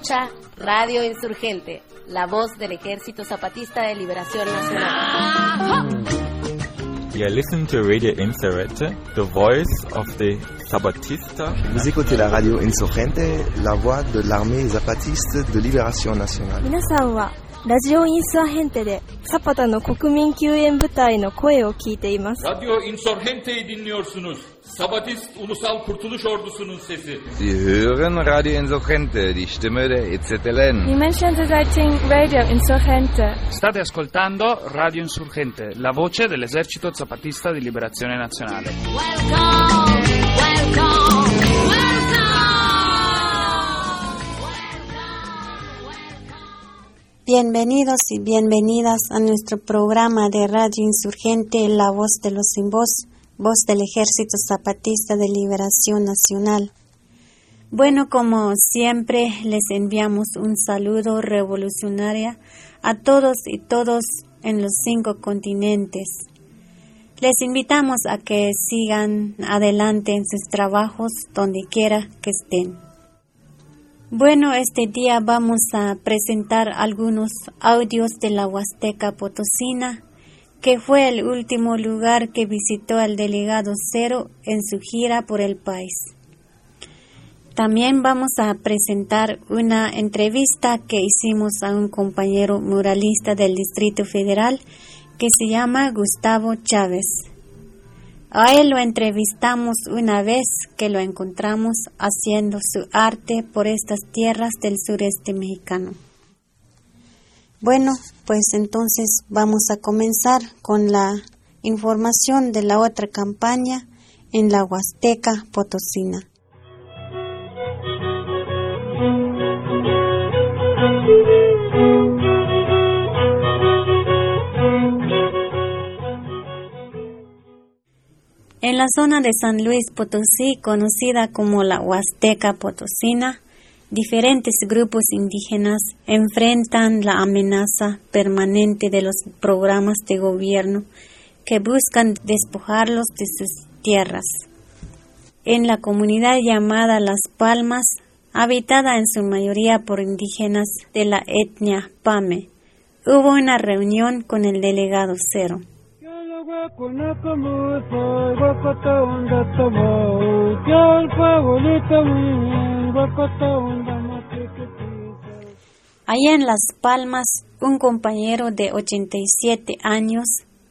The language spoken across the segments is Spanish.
Alto. Usted escucha Radio Insurgente, la voz del Ejército Zapatista de Liberación Nacional. You listen to Radio Insurgente, the voice of the Zapatista. Vous écoutez la radio Insurgente, la voix de l'armée zapatiste de libération nationale. 皆さんはラジオインサーヘンテでサパタの国民救援部隊の声を聞いています。 Radyo Insurgente'yi dinliyorsunuz. Sabatist Ulusal Kurtuluş Ordusu'nun sesi. Sie hören Radio Insurgente, die Stimme der EZLN. Die Menschen Zeitung Radio Insurgente. State ascoltando Radio Insurgente, la voce dell'esercito zapatista di liberazione nazionale. Bienvenidos y bienvenidas a nuestro programa de Radio Insurgente La Voz de los Sin Voz, voz del Ejército Zapatista de Liberación Nacional. Bueno, como siempre, les enviamos un saludo revolucionario a todos y todos en los cinco continentes. Les invitamos a que sigan adelante en sus trabajos donde quiera que estén. Bueno, este día vamos a presentar algunos audios de la Huasteca Potosina, que fue el último lugar que visitó el delegado Cero en su gira por el país. También vamos a presentar una entrevista que hicimos a un compañero muralista del Distrito Federal que se llama Gustavo Chávez. A él lo entrevistamos una vez que lo encontramos haciendo su arte por estas tierras del sureste mexicano. Bueno, pues entonces vamos a comenzar con la información de la otra campaña en la Huasteca Potosina. En la zona de San Luis Potosí, conocida como la Huasteca Potosina, diferentes grupos indígenas enfrentan la amenaza permanente de los programas de gobierno que buscan despojarlos de sus tierras. En la comunidad llamada Las Palmas, habitada en su mayoría por indígenas de la etnia Pame, hubo una reunión con el delegado Cero. Allá en Las Palmas, un compañero de 87 años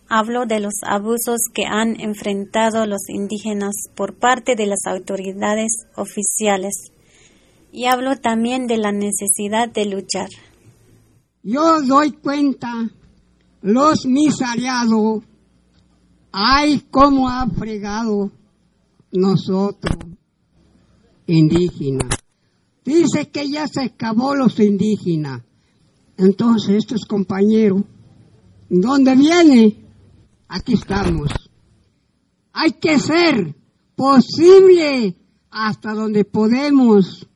habló de los abusos que han enfrentado los indígenas por parte de las autoridades oficiales y habló también de la necesidad de luchar. Yo doy cuenta, los misariados, ay, cómo ha fregado nosotros, indígenas. Dice que ya se acabó los indígenas. Entonces, estos compañeros, ¿dónde viene? Aquí estamos. Hay que ser posible hasta donde podemos.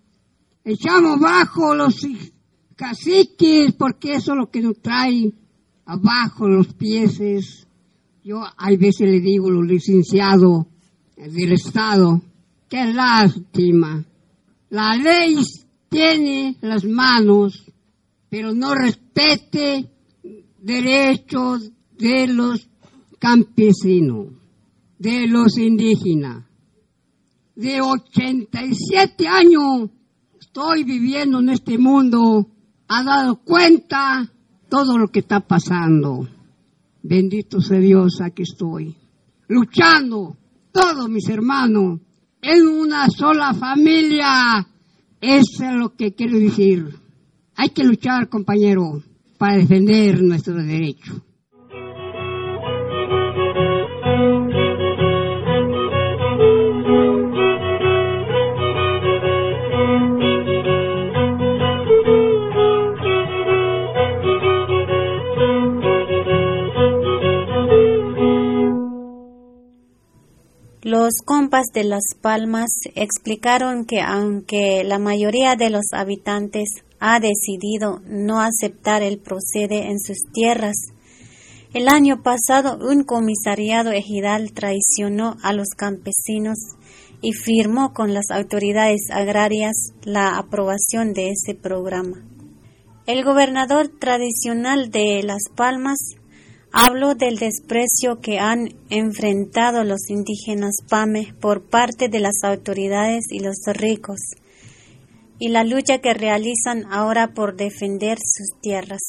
Echamos bajo los caciques porque eso es lo que nos trae abajo los pies. Yo hay veces le digo a los licenciados del Estado, qué lástima. La ley tiene las manos, pero no respete derechos de los campesinos, de los indígenas. De 87 años estoy viviendo en este mundo, ha dado cuenta todo lo que está pasando. Bendito sea Dios, aquí estoy, luchando, todos mis hermanos, en una sola familia. Eso es lo que quiero decir. Hay que luchar, compañero, para defender nuestros derechos. Los compas de Las Palmas explicaron que aunque la mayoría de los habitantes ha decidido no aceptar el procede en sus tierras, el año pasado un comisariado ejidal traicionó a los campesinos y firmó con las autoridades agrarias la aprobación de ese programa. El gobernador tradicional de Las Palmas habló del desprecio que han enfrentado los indígenas PAME por parte de las autoridades y los ricos y la lucha que realizan ahora por defender sus tierras.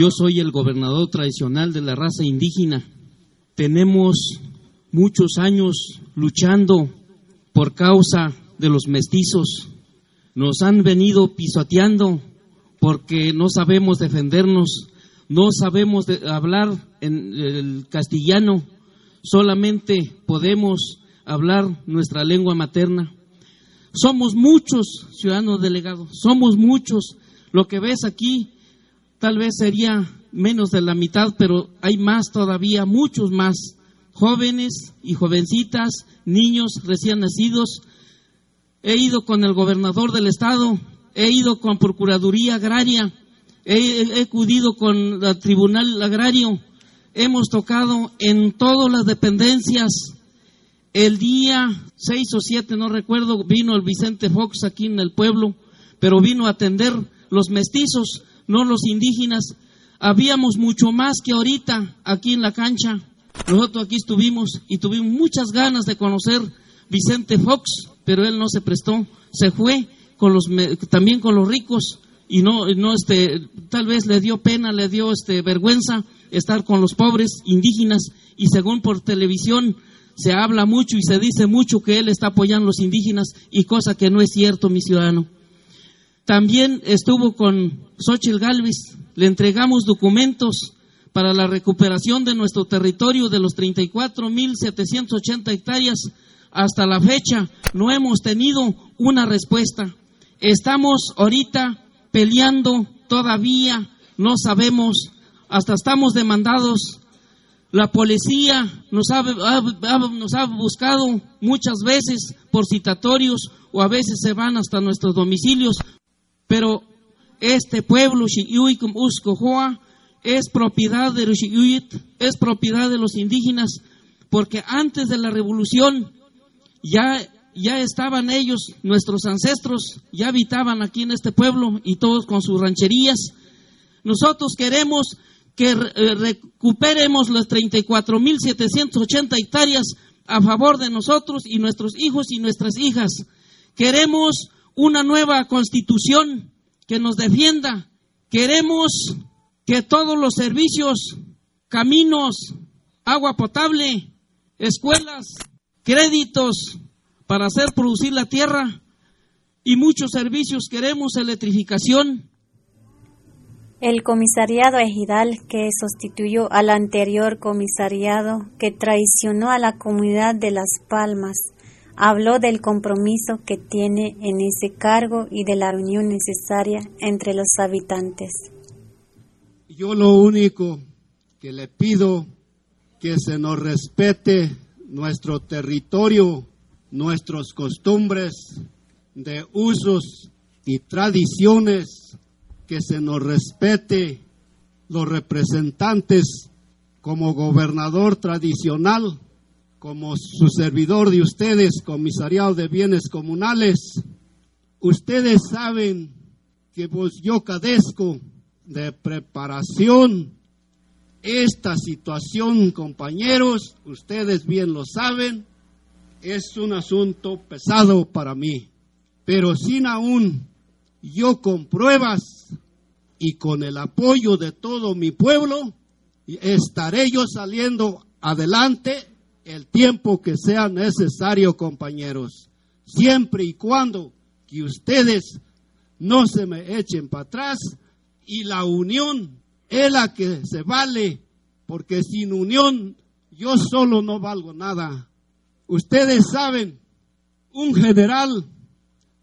Yo soy el gobernador tradicional de la raza indígena. Tenemos muchos años luchando por causa de los mestizos. Nos han venido pisoteando porque no sabemos defendernos, no sabemos hablar en el castellano, solamente podemos hablar nuestra lengua materna. Somos muchos ciudadanos delegados, somos muchos. Lo que ves aquí tal vez sería menos de la mitad, pero hay más todavía, muchos más, jóvenes y jovencitas, niños recién nacidos. He ido con el gobernador del estado, he ido con Procuraduría Agraria, he, acudido con el Tribunal Agrario, hemos tocado en todas las dependencias. El día 6 o 7, no recuerdo, vino el Vicente Fox aquí en el pueblo, pero vino a atender los mestizos no los indígenas. Habíamos mucho más que ahorita aquí en la cancha. Nosotros aquí estuvimos y tuvimos muchas ganas de conocer Vicente Fox, pero él no se prestó, se fue con los, también con los ricos y no, no este, tal vez le dio pena, le dio este, vergüenza estar con los pobres indígenas y según por televisión se habla mucho y se dice mucho que él está apoyando a los indígenas y cosa que no es cierto, mi ciudadano. También estuvo con Xochitl Galvis, le entregamos documentos para la recuperación de nuestro territorio de los 34.780 hectáreas. Hasta la fecha no hemos tenido una respuesta. Estamos ahorita peleando todavía, no sabemos, hasta estamos demandados. La policía nos ha, nos ha buscado muchas veces por citatorios o a veces se van hasta nuestros domicilios pero este pueblo, es propiedad de los es propiedad de los indígenas, porque antes de la revolución ya, ya estaban ellos, nuestros ancestros, ya habitaban aquí en este pueblo y todos con sus rancherías. Nosotros queremos que eh, recuperemos las 34.780 hectáreas a favor de nosotros y nuestros hijos y nuestras hijas. Queremos una nueva constitución que nos defienda. Queremos que todos los servicios, caminos, agua potable, escuelas, créditos para hacer producir la tierra y muchos servicios, queremos electrificación. El comisariado ejidal que sustituyó al anterior comisariado que traicionó a la comunidad de Las Palmas habló del compromiso que tiene en ese cargo y de la reunión necesaria entre los habitantes. Yo lo único que le pido que se nos respete nuestro territorio, nuestras costumbres de usos y tradiciones, que se nos respete los representantes como gobernador tradicional como su servidor de ustedes, comisariado de bienes comunales, ustedes saben que pues yo cadezco de preparación. Esta situación, compañeros, ustedes bien lo saben, es un asunto pesado para mí, pero sin aún yo con pruebas y con el apoyo de todo mi pueblo, estaré yo saliendo adelante el tiempo que sea necesario, compañeros, siempre y cuando que ustedes no se me echen para atrás y la unión es la que se vale, porque sin unión yo solo no valgo nada. Ustedes saben, un general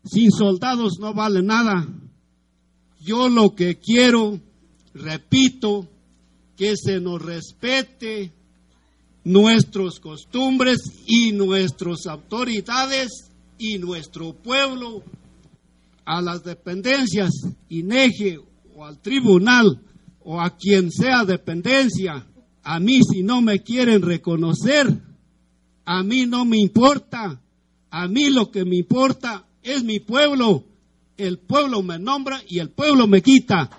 sin soldados no vale nada. Yo lo que quiero, repito, que se nos respete nuestras costumbres y nuestras autoridades y nuestro pueblo a las dependencias, INEGE o al tribunal o a quien sea dependencia, a mí si no me quieren reconocer, a mí no me importa, a mí lo que me importa es mi pueblo, el pueblo me nombra y el pueblo me quita.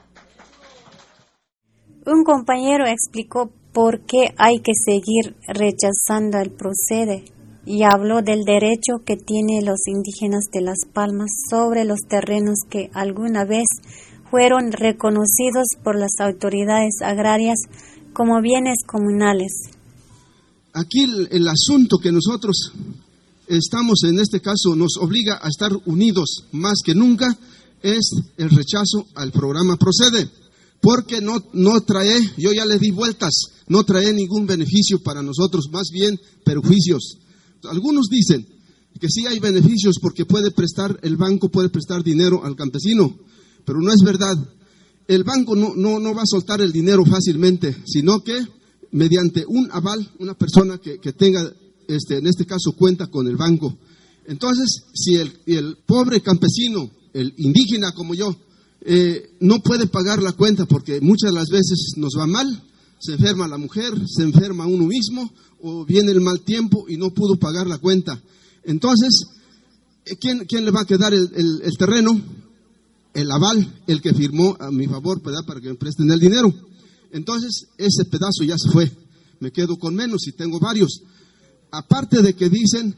Un compañero explicó por qué hay que seguir rechazando el procede y habló del derecho que tienen los indígenas de Las Palmas sobre los terrenos que alguna vez fueron reconocidos por las autoridades agrarias como bienes comunales. Aquí el, el, asunto que nosotros estamos en este caso nos obliga a estar unidos más que nunca es el rechazo al programa Procede, porque no, no trae, yo ya le di vueltas, no trae ningún beneficio para nosotros, más bien perjuicios. Algunos dicen que sí hay beneficios porque puede prestar, el banco puede prestar dinero al campesino, pero no es verdad. El banco no, no, no va a soltar el dinero fácilmente, sino que mediante un aval, una persona que, que tenga, este, en este caso, cuenta con el banco. Entonces, si el, el pobre campesino, el indígena como yo, eh, no puede pagar la cuenta porque muchas de las veces nos va mal, se enferma la mujer, se enferma uno mismo, o viene el mal tiempo y no pudo pagar la cuenta. Entonces, ¿quién, quién le va a quedar el, el, el, terreno? El aval, el que firmó a mi favor ¿verdad? para que me presten el dinero. Entonces, ese pedazo ya se fue. Me quedo con menos y tengo varios. Aparte de que dicen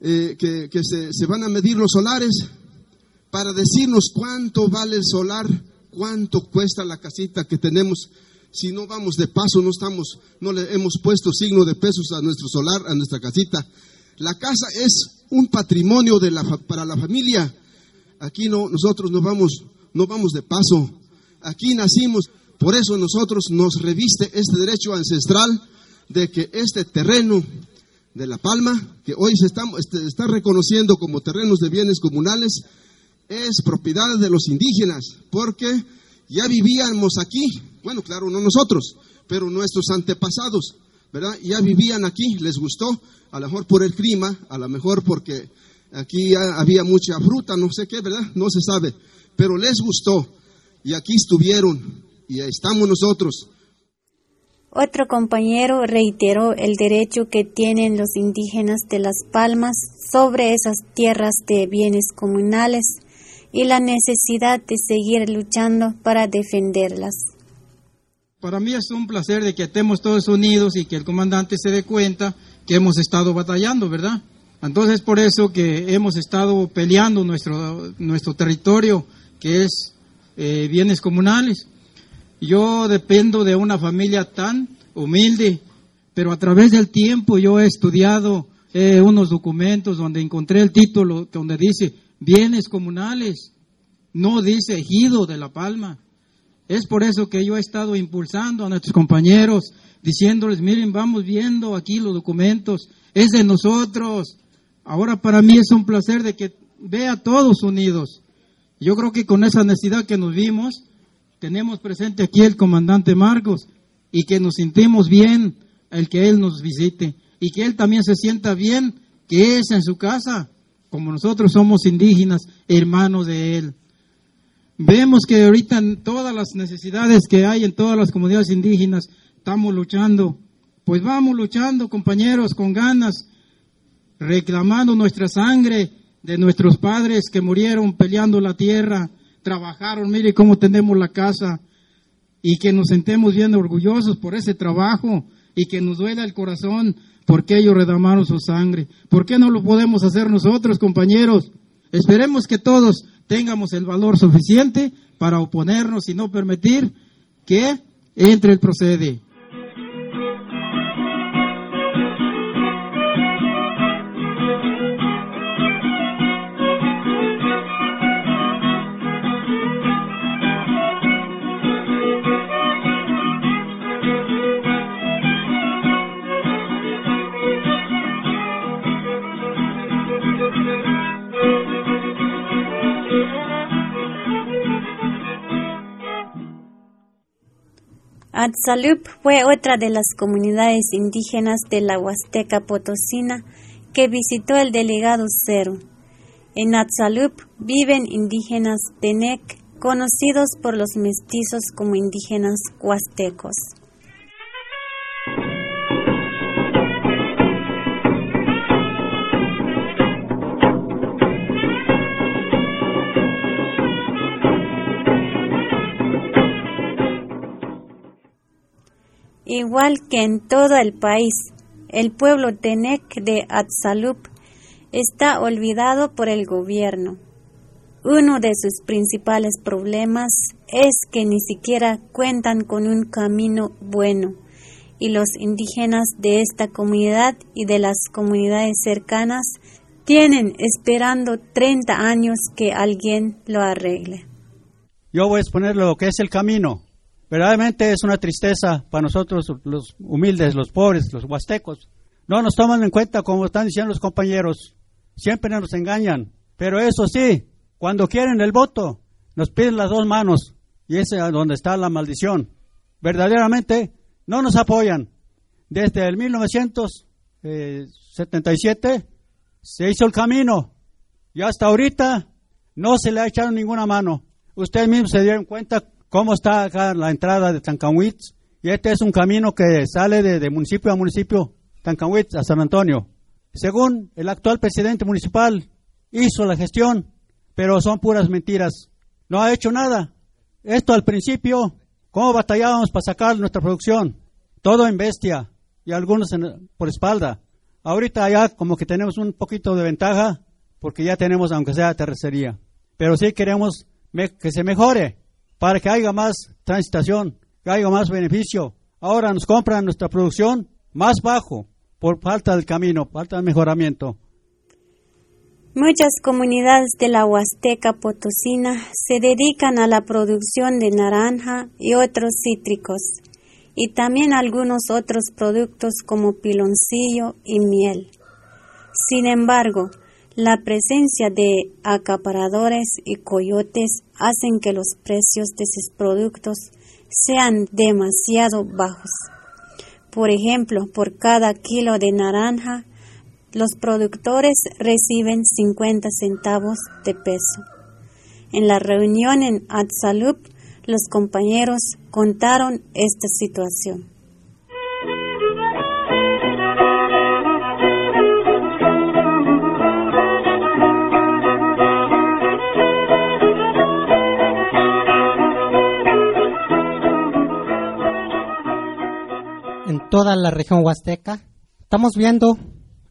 eh, que, que se, se van a medir los solares para decirnos cuánto vale el solar, cuánto cuesta la casita que tenemos si no vamos de paso, no estamos, no le hemos puesto signo de pesos a nuestro solar, a nuestra casita. La casa es un patrimonio para la familia. Aquí no, nosotros no vamos, no vamos de paso. Aquí nacimos, por eso nosotros nos reviste este derecho ancestral de que este terreno de La Palma, que hoy se está, este, está reconociendo como terrenos de bienes comunales, es propiedad de los indígenas, porque ya vivíamos aquí, bueno, claro, no nosotros, pero nuestros antepasados, ¿verdad? Ya vivían aquí, les gustó, a lo mejor por el clima, a lo mejor porque aquí había mucha fruta, no sé qué, ¿verdad? No se sabe, pero les gustó y aquí estuvieron y estamos nosotros. Otro compañero reiteró el derecho que tienen los indígenas de Las Palmas sobre esas tierras de bienes comunales y la necesidad de seguir luchando para defenderlas. Para mí es un placer de que estemos todos unidos y que el comandante se dé cuenta que hemos estado batallando, ¿verdad? Entonces por eso que hemos estado peleando nuestro, nuestro territorio, que es eh, bienes comunales. Yo dependo de una familia tan humilde, pero a través del tiempo yo he estudiado eh, unos documentos donde encontré el título donde dice bienes comunales, no dice ejido de La Palma. Es por eso que yo he estado impulsando a nuestros compañeros, diciéndoles, miren, vamos viendo aquí los documentos, es de nosotros. Ahora para mí es un placer de que vea todos unidos. Yo creo que con esa necesidad que nos vimos, tenemos presente aquí el comandante Marcos y que nos sentimos bien el que él nos visite y que él también se sienta bien que es en su casa como nosotros somos indígenas, hermanos de Él. Vemos que ahorita todas las necesidades que hay en todas las comunidades indígenas, estamos luchando. Pues vamos luchando, compañeros, con ganas, reclamando nuestra sangre de nuestros padres que murieron peleando la tierra, trabajaron, mire cómo tenemos la casa, y que nos sentemos bien orgullosos por ese trabajo y que nos duela el corazón porque ellos redamaron su sangre. ¿Por qué no lo podemos hacer nosotros, compañeros? Esperemos que todos tengamos el valor suficiente para oponernos y no permitir que entre el procede. Atzalup fue otra de las comunidades indígenas de la Huasteca Potosina que visitó el delegado Cero. En Atzalup viven indígenas Tenec, conocidos por los mestizos como indígenas huastecos. Igual que en todo el país, el pueblo Tenec de Atzalup está olvidado por el gobierno. Uno de sus principales problemas es que ni siquiera cuentan con un camino bueno y los indígenas de esta comunidad y de las comunidades cercanas tienen esperando 30 años que alguien lo arregle. Yo voy a exponer lo que es el camino. Verdaderamente es una tristeza para nosotros los humildes, los pobres, los huastecos. No nos toman en cuenta como están diciendo los compañeros. Siempre nos engañan. Pero eso sí, cuando quieren el voto, nos piden las dos manos. Y es donde está la maldición. Verdaderamente no nos apoyan. Desde el 1977 se hizo el camino. Y hasta ahorita no se le ha echado ninguna mano. Ustedes mismos se dieron cuenta cómo está acá la entrada de Tancanwitz. Y este es un camino que sale de, municipio a municipio, Tancanwitz a San Antonio. Según el actual presidente municipal, hizo la gestión, pero son puras mentiras. No ha hecho nada. Esto al principio, ¿cómo batallábamos para sacar nuestra producción? Todo en bestia y algunos por espalda. Ahorita ya como que tenemos un poquito de ventaja porque ya tenemos, aunque sea terracería. Pero sí queremos que se mejore para que haya más transitación, que haya más beneficio. Ahora nos compran nuestra producción más bajo por falta del camino, falta de mejoramiento. Muchas comunidades de la Huasteca Potosina se dedican a la producción de naranja y otros cítricos, y también algunos otros productos como piloncillo y miel. Sin embargo, la presencia de acaparadores y coyotes hacen que los precios de sus productos sean demasiado bajos. Por ejemplo, por cada kilo de naranja, los productores reciben 50 centavos de peso. En la reunión en Atzalup, los compañeros contaron esta situación. Toda la región huasteca. Estamos viendo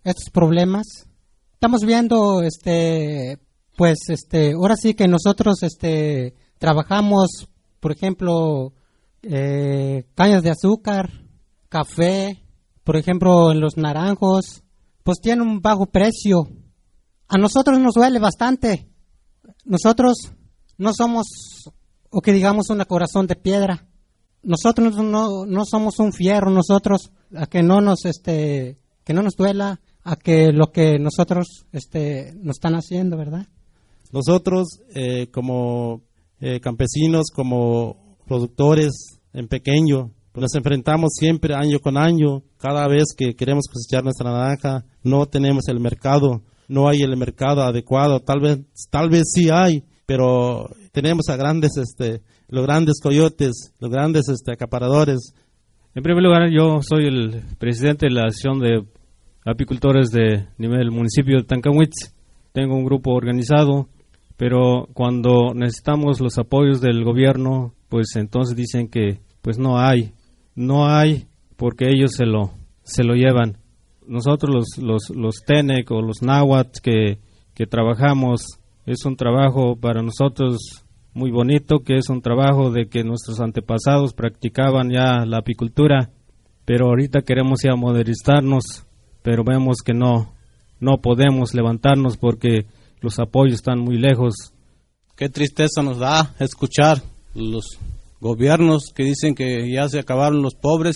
estos problemas. Estamos viendo, este, pues, este, ahora sí que nosotros, este, trabajamos, por ejemplo, eh, cañas de azúcar, café, por ejemplo, en los naranjos, pues tiene un bajo precio. A nosotros nos duele bastante. Nosotros no somos, o que digamos, una corazón de piedra nosotros no, no somos un fierro, nosotros a que no nos este que no nos duela a que lo que nosotros este nos están haciendo, ¿verdad? Nosotros eh, como eh, campesinos, como productores en pequeño, nos enfrentamos siempre año con año. Cada vez que queremos cosechar nuestra naranja, no tenemos el mercado, no hay el mercado adecuado. Tal vez, tal vez sí hay, pero tenemos a grandes este, los grandes coyotes, los grandes este, acaparadores. En primer lugar, yo soy el presidente de la Asociación de Apicultores de nivel municipio de Tancanwitz. Tengo un grupo organizado, pero cuando necesitamos los apoyos del gobierno, pues entonces dicen que pues no hay, no hay porque ellos se lo, se lo llevan. Nosotros los, los, los TENEC o los NAWAT que, que trabajamos, es un trabajo para nosotros muy bonito, que es un trabajo de que nuestros antepasados practicaban ya la apicultura, pero ahorita queremos ya modernizarnos, pero vemos que no, no podemos levantarnos porque los apoyos están muy lejos. Qué tristeza nos da escuchar los gobiernos que dicen que ya se acabaron los pobres,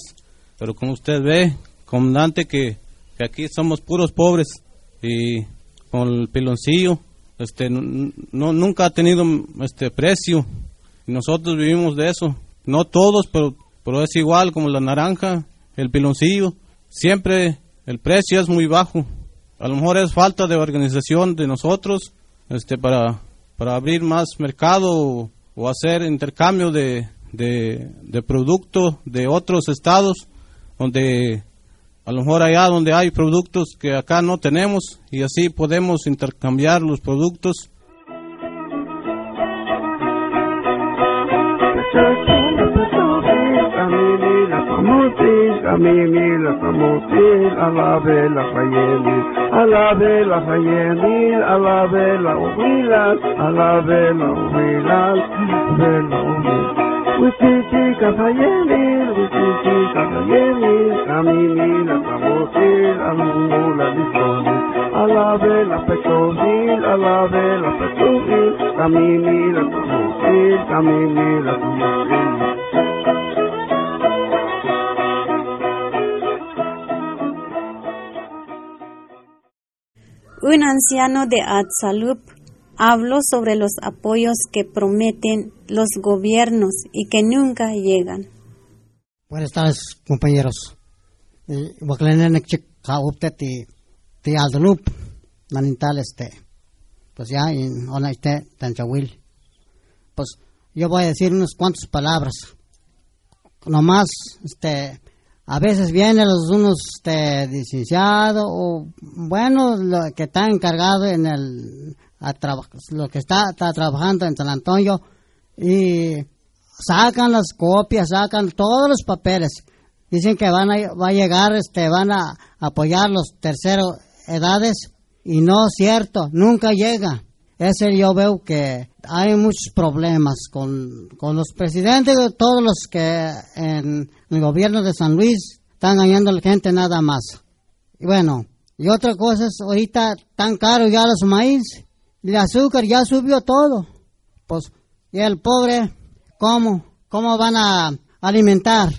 pero como usted ve, comandante, que, que aquí somos puros pobres y con el piloncillo este no, nunca ha tenido este precio nosotros vivimos de eso. No todos pero pero es igual como la naranja, el piloncillo, siempre el precio es muy bajo. A lo mejor es falta de organización de nosotros este, para, para abrir más mercado o, hacer intercambio de, de, de productos de otros estados donde a lo mejor allá donde hay productos que acá no tenemos y así podemos intercambiar los productos. Amimi la alabe la. Un anciano de Atzalup habló sobre los apoyos que prometen los gobiernos y que nunca llegan. Buenas tardes, compañeros. Nanintal, este, pues ya en Onaite, Tanchahuil. Pues yo voy a decir unas cuantas palabras. Nomás, este, a veces vienen los unos este, licenciados o bueno lo que está encargado en el a lo que está, está trabajando en San Antonio y sacan las copias sacan todos los papeles dicen que van a va a llegar este van a apoyar los terceros edades y no es cierto nunca llega ese yo veo que hay muchos problemas con, con los presidentes de todos los que en el gobierno de San Luis están ganando la gente nada más. Y bueno, y otra cosa es, ahorita tan caro ya los maíz, el azúcar ya subió todo. Pues, y el pobre, ¿cómo? ¿Cómo van a alimentar?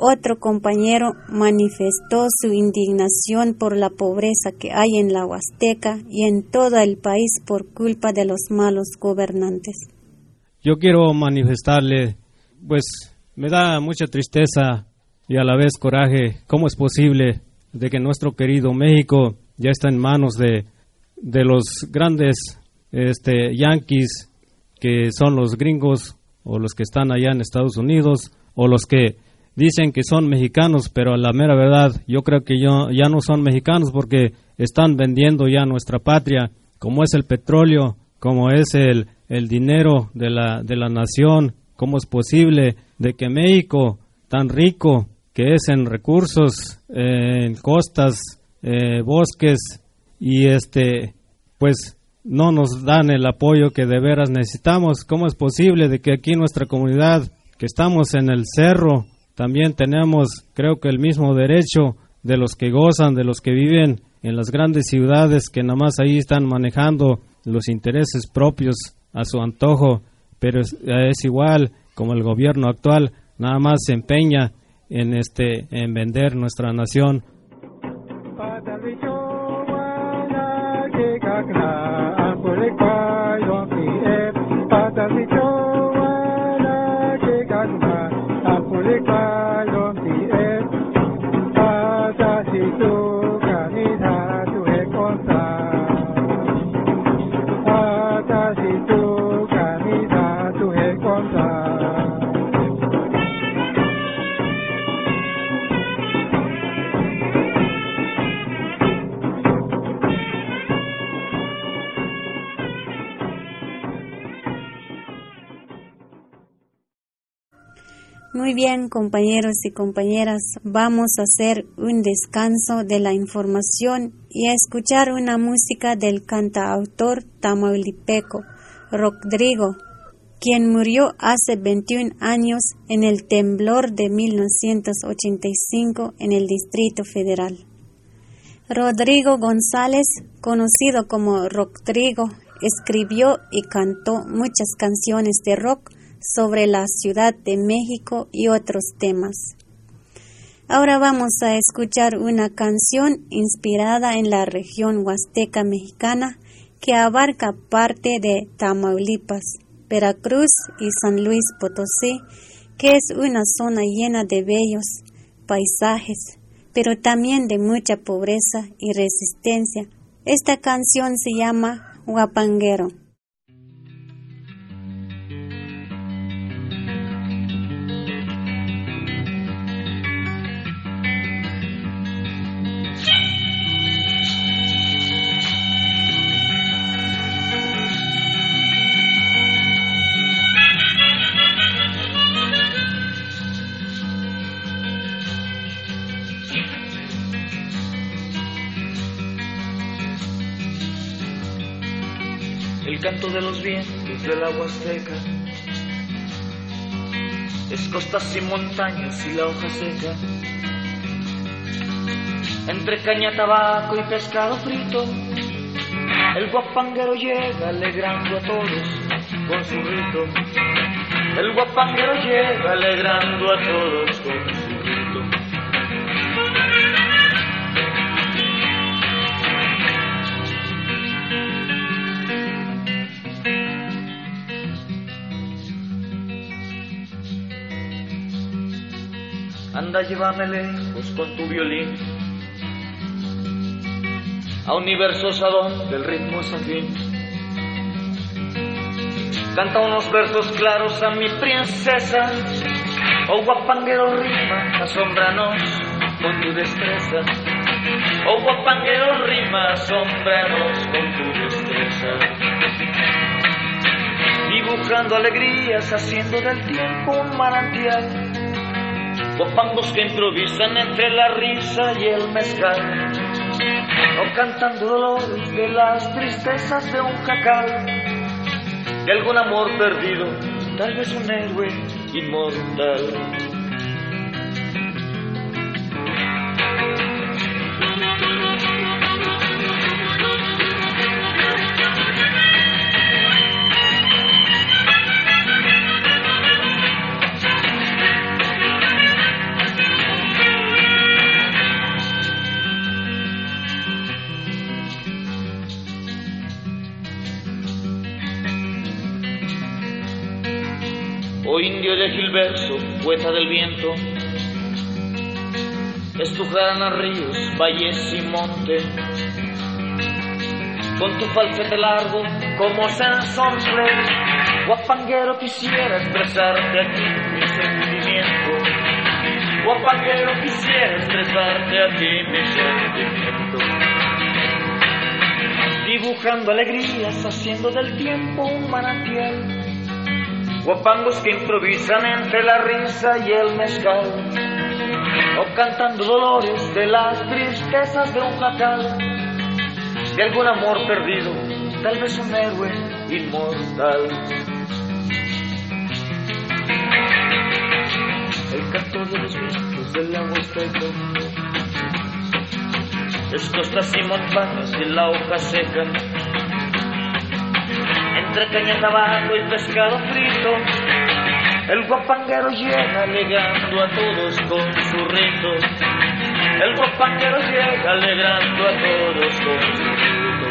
Otro compañero manifestó su indignación por la pobreza que hay en la Huasteca y en todo el país por culpa de los malos gobernantes. Yo quiero manifestarle, pues me da mucha tristeza y a la vez coraje, ¿cómo es posible de que nuestro querido México ya está en manos de, de los grandes este, yanquis que son los gringos o los que están allá en Estados Unidos o los que dicen que son mexicanos, pero a la mera verdad yo creo que ya no son mexicanos porque están vendiendo ya nuestra patria, como es el petróleo, como es el, el dinero de la, de la nación, cómo es posible de que México, tan rico que es en recursos, en costas, eh, bosques, y este, pues no nos dan el apoyo que de veras necesitamos. ¿Cómo es posible de que aquí en nuestra comunidad, que estamos en el cerro, también tenemos, creo que el mismo derecho de los que gozan, de los que viven en las grandes ciudades, que nada más ahí están manejando los intereses propios a su antojo, pero es, es igual como el gobierno actual, nada más se empeña en este en vender nuestra nación Muy bien, compañeros y compañeras, vamos a hacer un descanso de la información y a escuchar una música del cantautor tamaulipeco, Rodrigo, quien murió hace 21 años en el temblor de 1985 en el Distrito Federal. Rodrigo González, conocido como Rodrigo, escribió y cantó muchas canciones de rock sobre la Ciudad de México y otros temas. Ahora vamos a escuchar una canción inspirada en la región huasteca mexicana que abarca parte de Tamaulipas, Veracruz y San Luis Potosí, que es una zona llena de bellos paisajes, pero también de mucha pobreza y resistencia. Esta canción se llama Guapanguero. Canto de los vientos del agua seca. Es costas y montañas y la hoja seca. Entre caña, tabaco y pescado frito, el guapanguero llega alegrando a todos con su rito. El guapanguero llega alegrando a todos con su rito. Anda, llévame lejos con tu violín a universos a donde el ritmo es afín. Canta unos versos claros a mi princesa, oh guapanguero rima, asombranos con tu destreza. Oh guapanguero rima, asombranos con tu destreza. Dibujando alegrías, haciendo del tiempo un manantial guapangos que improvisan entre la risa y el mezcal, o cantando dolores de las tristezas de un jacal, de algún amor perdido, tal vez un héroe inmortal. Ríos, valles y monte, con tu falsete largo como sensontle, guapanguero quisiera expresarte aquí mi sentimiento, guapanguero quisiera expresarte aquí mi sentimiento, dibujando alegrías, haciendo del tiempo un manantial. Guapangos que improvisan entre la risa y el mezcal, o cantando dolores de las tristezas de un jacal, de algún amor perdido, tal vez un héroe inmortal. El canto de los vientos del agua seca, es costas y montañas y la hoja seca entre caña, tabaco y pescado frito. El guapanguero llega alegando a todos con su rito. El guapanguero llega alegrando a todos con su rito.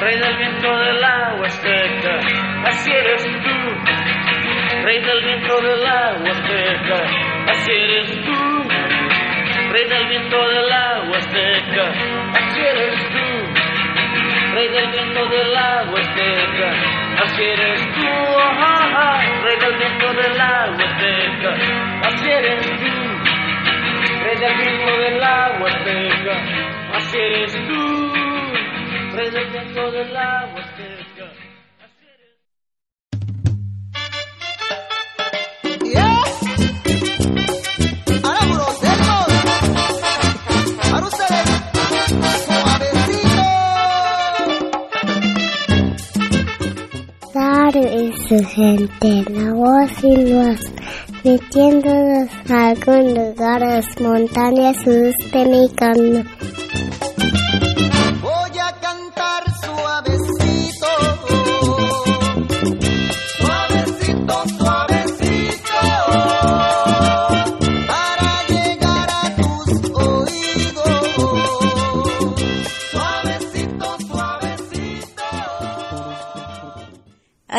Rey del viento del agua azteca, así eres tú. Rey del viento del agua azteca, así eres tú rey del viento del agua azteca, así eres tú, rey del viento del agua azteca, así eres tú, rey del viento del agua azteca, así eres tú, rey del viento del agua azteca, así eres tú, rey del viento del agua gente, la voz y los metiéndonos a algún lugar las montañas de mi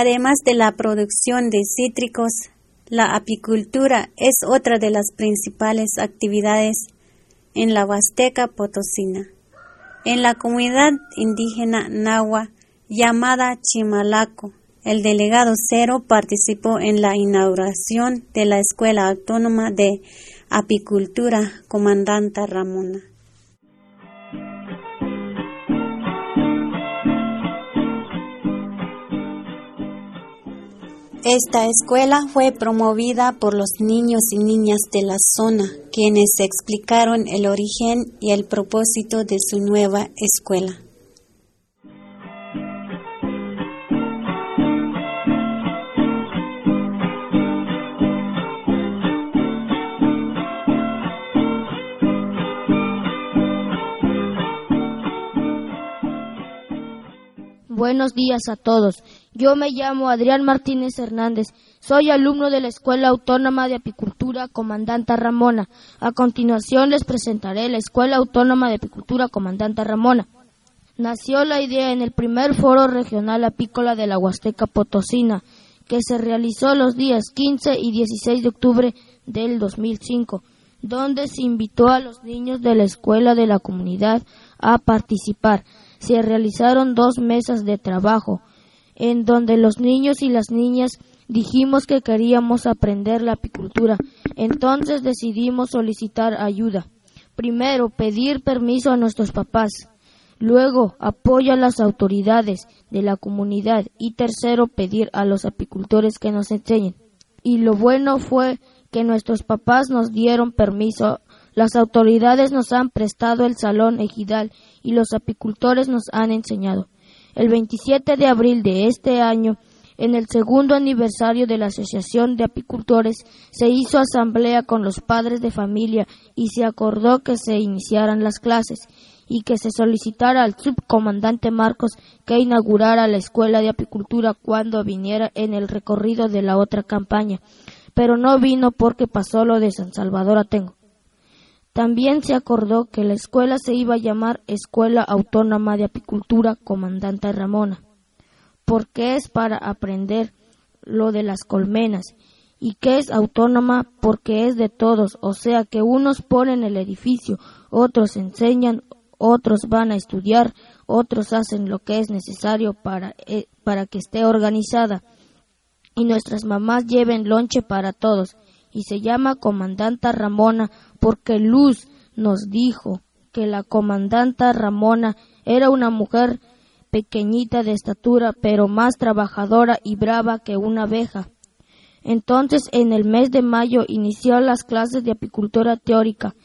Además de la producción de cítricos, la apicultura es otra de las principales actividades en la Huasteca Potosina. En la comunidad indígena Nahua llamada Chimalaco, el delegado Cero participó en la inauguración de la Escuela Autónoma de Apicultura Comandanta Ramona. Esta escuela fue promovida por los niños y niñas de la zona, quienes explicaron el origen y el propósito de su nueva escuela. Buenos días a todos. Yo me llamo Adrián Martínez Hernández. Soy alumno de la Escuela Autónoma de Apicultura Comandanta Ramona. A continuación les presentaré la Escuela Autónoma de Apicultura Comandanta Ramona. Nació la idea en el primer foro regional apícola de la Huasteca Potosina, que se realizó los días 15 y 16 de octubre del 2005, donde se invitó a los niños de la escuela de la comunidad a participar se realizaron dos mesas de trabajo, en donde los niños y las niñas dijimos que queríamos aprender la apicultura. Entonces decidimos solicitar ayuda. Primero, pedir permiso a nuestros papás. Luego, apoyo a las autoridades de la comunidad. Y tercero, pedir a los apicultores que nos enseñen. Y lo bueno fue que nuestros papás nos dieron permiso las autoridades nos han prestado el salón ejidal y los apicultores nos han enseñado. El 27 de abril de este año, en el segundo aniversario de la Asociación de Apicultores, se hizo asamblea con los padres de familia y se acordó que se iniciaran las clases y que se solicitara al subcomandante Marcos que inaugurara la escuela de apicultura cuando viniera en el recorrido de la otra campaña, pero no vino porque pasó lo de San Salvador Atengo. También se acordó que la escuela se iba a llamar Escuela Autónoma de Apicultura Comandante Ramona, porque es para aprender lo de las colmenas, y que es autónoma porque es de todos, o sea que unos ponen el edificio, otros enseñan, otros van a estudiar, otros hacen lo que es necesario para, eh, para que esté organizada, y nuestras mamás lleven lonche para todos, y se llama Comandanta Ramona porque Luz nos dijo que la comandanta Ramona era una mujer pequeñita de estatura, pero más trabajadora y brava que una abeja. Entonces, en el mes de mayo inició las clases de apicultura teórica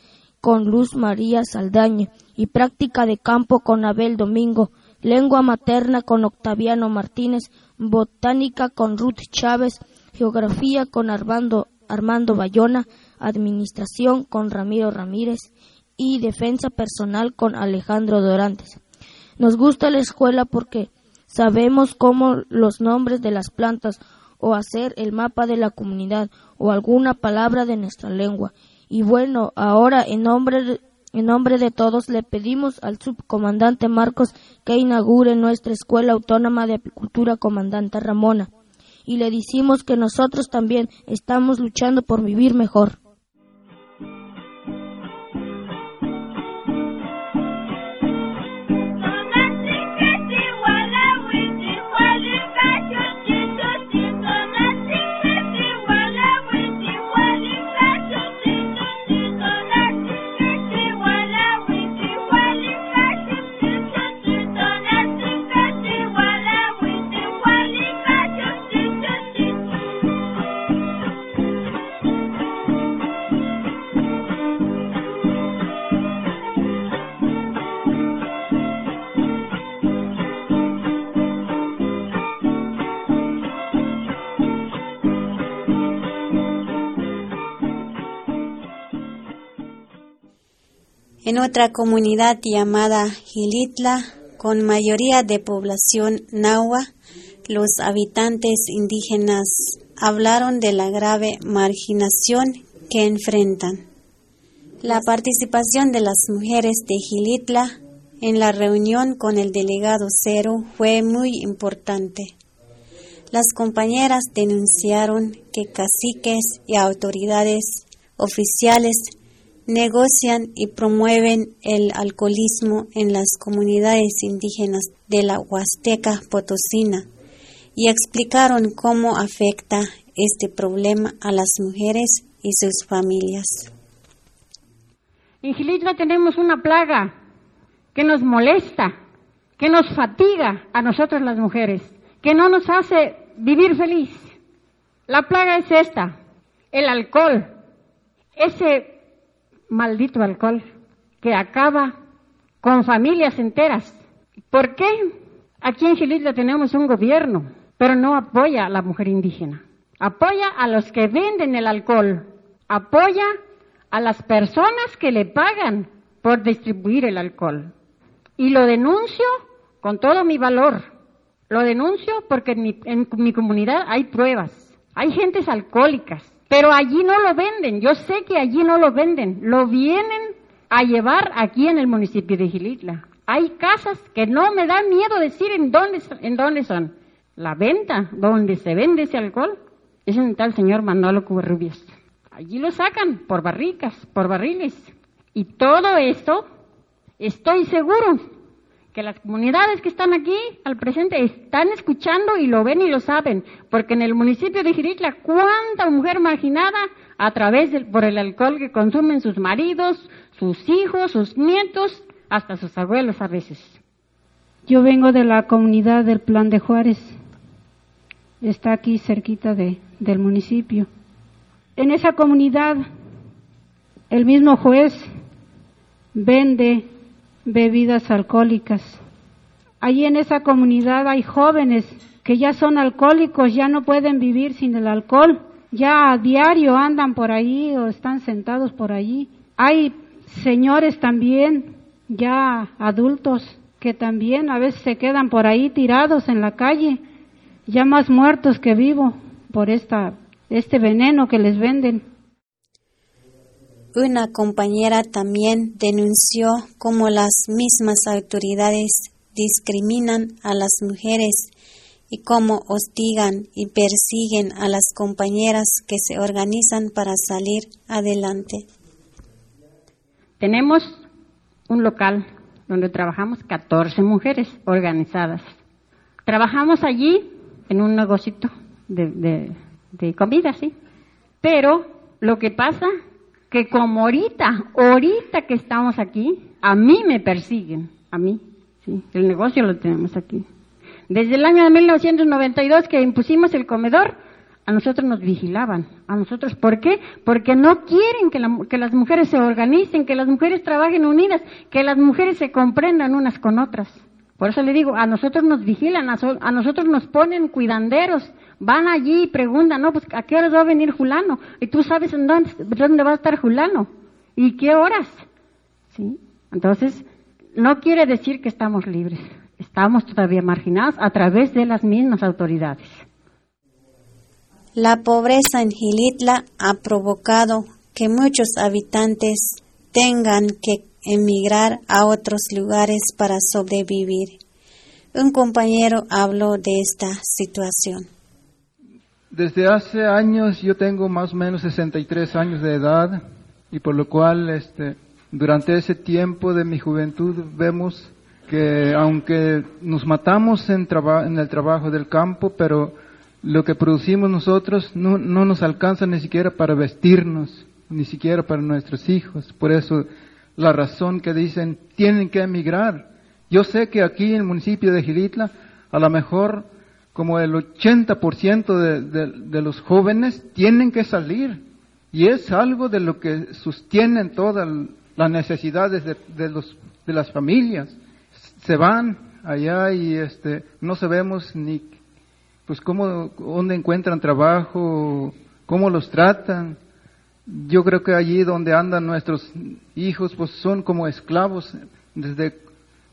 con Luz María Saldaña y práctica de campo con Abel Domingo, lengua materna con Octaviano Martínez, botánica con Ruth Chávez, geografía con Armando, Armando Bayona, Administración con Ramiro Ramírez y Defensa Personal con Alejandro Dorantes. Nos gusta la escuela porque sabemos cómo los nombres de las plantas o hacer el mapa de la comunidad o alguna palabra de nuestra lengua. Y bueno, ahora en nombre de, en nombre de todos le pedimos al subcomandante Marcos que inaugure nuestra Escuela Autónoma de Apicultura Comandante Ramona. Y le decimos que nosotros también estamos luchando por vivir mejor. En otra comunidad llamada Gilitla, con mayoría de población nahua, los habitantes indígenas hablaron de la grave marginación que enfrentan. La participación de las mujeres de Gilitla en la reunión con el delegado Cero fue muy importante. Las compañeras denunciaron que caciques y autoridades oficiales negocian y promueven el alcoholismo en las comunidades indígenas de la Huasteca Potosina y explicaron cómo afecta este problema a las mujeres y sus familias. En Gilitla tenemos una plaga que nos molesta, que nos fatiga a nosotras las mujeres, que no nos hace vivir feliz. La plaga es esta, el alcohol, ese maldito alcohol que acaba con familias enteras. ¿Por qué? Aquí en Gilitla tenemos un gobierno, pero no apoya a la mujer indígena. Apoya a los que venden el alcohol. Apoya a las personas que le pagan por distribuir el alcohol. Y lo denuncio con todo mi valor. Lo denuncio porque en mi, en mi comunidad hay pruebas. Hay gentes alcohólicas, pero allí no lo venden. Yo sé que allí no lo venden. Lo vienen a llevar aquí en el municipio de Gilitla. Hay casas que no me da miedo decir en dónde, en dónde son. La venta, donde se vende ese alcohol, es un tal señor Manolo Cubarrubias. Allí lo sacan por barricas, por barriles. Y todo esto, estoy seguro que las comunidades que están aquí al presente están escuchando y lo ven y lo saben, porque en el municipio de Jiritla, cuánta mujer marginada a través del, por el alcohol que consumen sus maridos, sus hijos, sus nietos, hasta sus abuelos a veces. Yo vengo de la comunidad del Plan de Juárez, está aquí cerquita de, del municipio. En esa comunidad, el mismo juez vende bebidas alcohólicas. Allí en esa comunidad hay jóvenes que ya son alcohólicos, ya no pueden vivir sin el alcohol, ya a diario andan por ahí o están sentados por allí. Hay señores también, ya adultos, que también a veces se quedan por ahí tirados en la calle, ya más muertos que vivos por esta, este veneno que les venden. Una compañera también denunció cómo las mismas autoridades discriminan a las mujeres y cómo hostigan y persiguen a las compañeras que se organizan para salir adelante. Tenemos un local donde trabajamos 14 mujeres organizadas. Trabajamos allí en un negocito de, de, de comida, sí. Pero lo que pasa que como ahorita, ahorita que estamos aquí, a mí me persiguen, a mí, sí, el negocio lo tenemos aquí. Desde el año de 1992 que impusimos el comedor, a nosotros nos vigilaban. A nosotros, ¿por qué? Porque no quieren que, la, que, las mujeres se organicen, que las mujeres trabajen unidas, que las mujeres se comprendan unas con otras. Por eso le digo, a nosotros nos vigilan, a, so, a nosotros nos ponen cuidanderos, van allí y preguntan, no, pues a qué horas va a venir Julano, y tú sabes en dónde, dónde va a estar Julano, y qué horas. ¿Sí? Entonces, no quiere decir que estamos libres, estamos todavía marginados a través de las mismas autoridades. La pobreza en Gilitla ha provocado que muchos habitantes tengan que emigrar a otros lugares para sobrevivir. Un compañero habló de esta situación. Desde hace años yo tengo más o menos 63 años de edad y por lo cual este, durante ese tiempo de mi juventud vemos que aunque nos matamos en, en el trabajo del campo, pero lo que producimos nosotros no, no nos alcanza ni siquiera para vestirnos, ni siquiera para nuestros hijos. Por eso la razón que dicen tienen que emigrar. Yo sé que aquí en el municipio de Gilitla, a lo mejor como el 80% de, de, de los jóvenes tienen que salir. Y es algo de lo que sostienen todas las necesidades de, de, los, de las familias. Se van allá y este, no sabemos ni pues cómo, dónde encuentran trabajo, cómo los tratan. Yo creo que allí donde andan nuestros hijos, pues son como esclavos desde,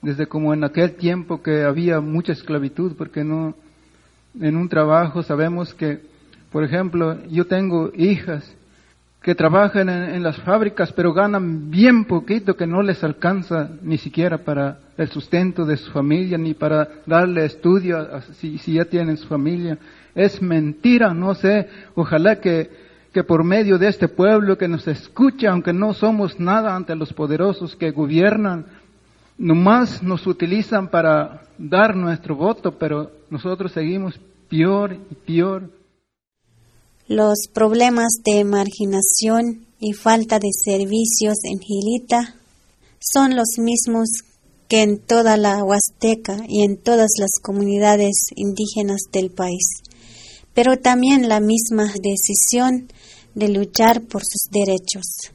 desde como en aquel tiempo que había mucha esclavitud, porque no, en un trabajo sabemos que, por ejemplo, yo tengo hijas que trabajan en, las fábricas, pero ganan bien poquito, que no les alcanza ni siquiera para, el sustento de su familia, ni para darle estudio si ya tienen su familia. Es mentira, no sé. Ojalá que, que por medio de este pueblo que nos escucha, aunque no somos nada ante los poderosos que gobiernan, nomás nos utilizan para dar nuestro voto, pero nosotros seguimos peor y peor. Los problemas de marginación y falta de servicios en Gilita son los mismos que en toda la Huasteca y en todas las comunidades indígenas del país, pero también la misma decisión de luchar por sus derechos.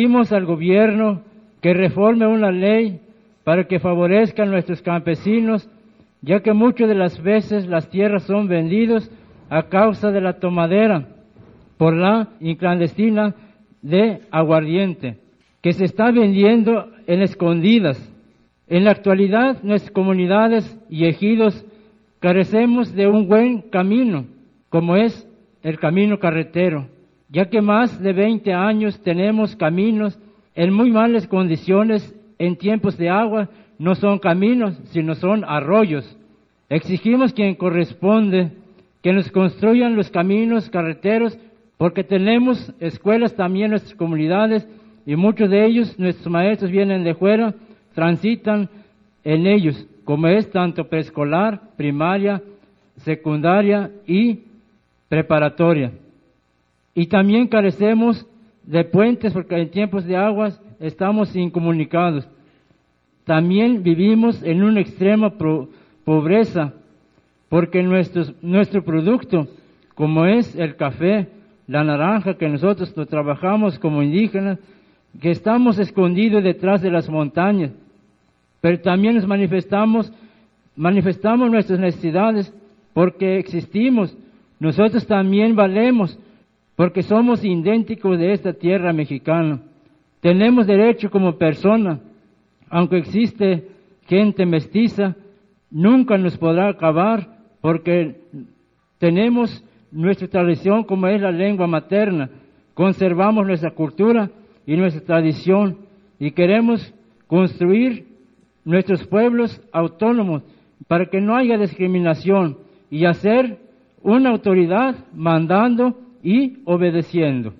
Exigimos al gobierno que reforme una ley para que favorezca a nuestros campesinos, ya que muchas de las veces las tierras son vendidas a causa de la tomadera por la clandestina de aguardiente, que se está vendiendo en escondidas. En la actualidad, nuestras comunidades y ejidos carecemos de un buen camino, como es el camino carretero, ya que más de 20 años tenemos caminos en muy malas condiciones en tiempos de agua, no son caminos, sino son arroyos. Exigimos quien corresponde que nos construyan los caminos carreteros, porque tenemos escuelas también en nuestras comunidades y muchos de ellos, nuestros maestros vienen de fuera, transitan en ellos, como es tanto preescolar, primaria, secundaria y preparatoria. Y también carecemos de puentes porque en tiempos de aguas estamos incomunicados. También vivimos en una extrema pobreza porque nuestros- nuestro producto, como es el café, la naranja que nosotros lo trabajamos como indígenas, que estamos escondidos detrás de las montañas, pero también nos manifestamos, manifestamos nuestras necesidades porque existimos. Nosotros también valemos porque somos idénticos de esta tierra mexicana. Tenemos derecho como persona, aunque existe gente mestiza, nunca nos podrá acabar porque tenemos nuestra tradición como es la lengua materna, conservamos nuestra cultura y nuestra tradición y queremos construir nuestros pueblos autónomos para que no haya discriminación y hacer una autoridad mandando y obedeciendo.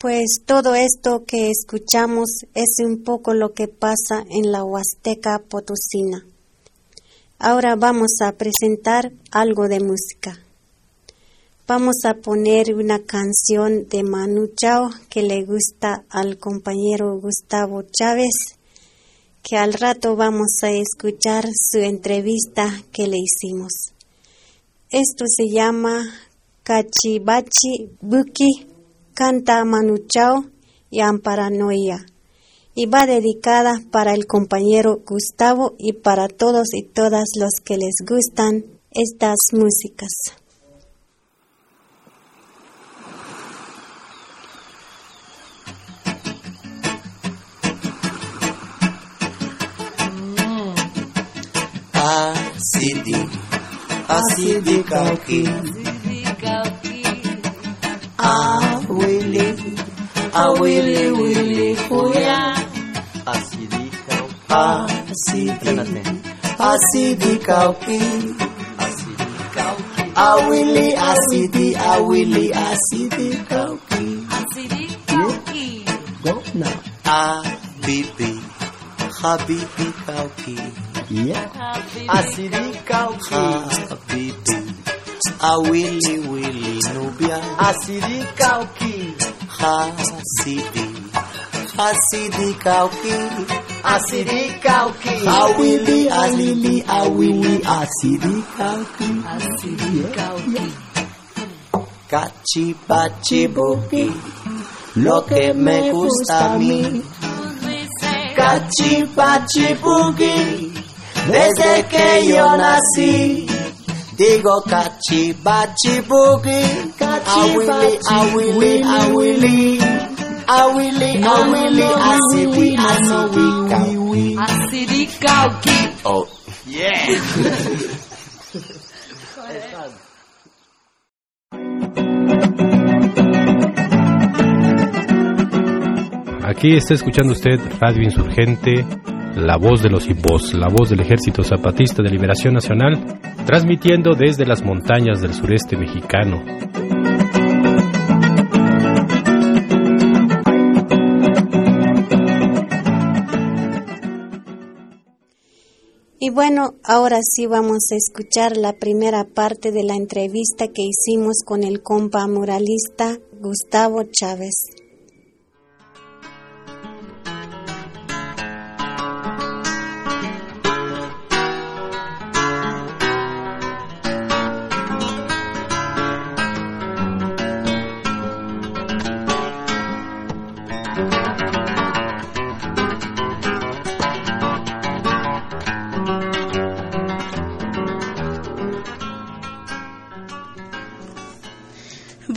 Pues todo esto que escuchamos es un poco lo que pasa en la Huasteca Potosina. Ahora vamos a presentar algo de música. Vamos a poner una canción de Manu Chao que le gusta al compañero Gustavo Chávez, que al rato vamos a escuchar su entrevista que le hicimos. Esto se llama Cachibachi Buki, canta Manu Chao y Amparanoia y va dedicada para el compañero Gustavo y para todos y todas los que les gustan estas músicas. Willy, Asidi, asidi kauki. Willy, asidi, Willy, asidi kauki. Asidi kauki. Go now. Ah, bibi, habibi kauki. Yeah. Asidi kauki. Habibi. A Willy Willy Nubia Asidi Kauki Hasidi asidikauki asidikauki awili alili awili asidikauki asidikauki cachipachibuki lo que me gusta a mí cachipachibuki desde que yo nací digo cachipachibuki awili awili awili awili awili asidi asidi Asidi Kauki. oh yeah Aquí está escuchando usted Radio Insurgente, la voz de los sin voz, la voz del Ejército Zapatista de Liberación Nacional, transmitiendo desde las montañas del sureste mexicano. Y bueno, ahora sí vamos a escuchar la primera parte de la entrevista que hicimos con el compa muralista Gustavo Chávez.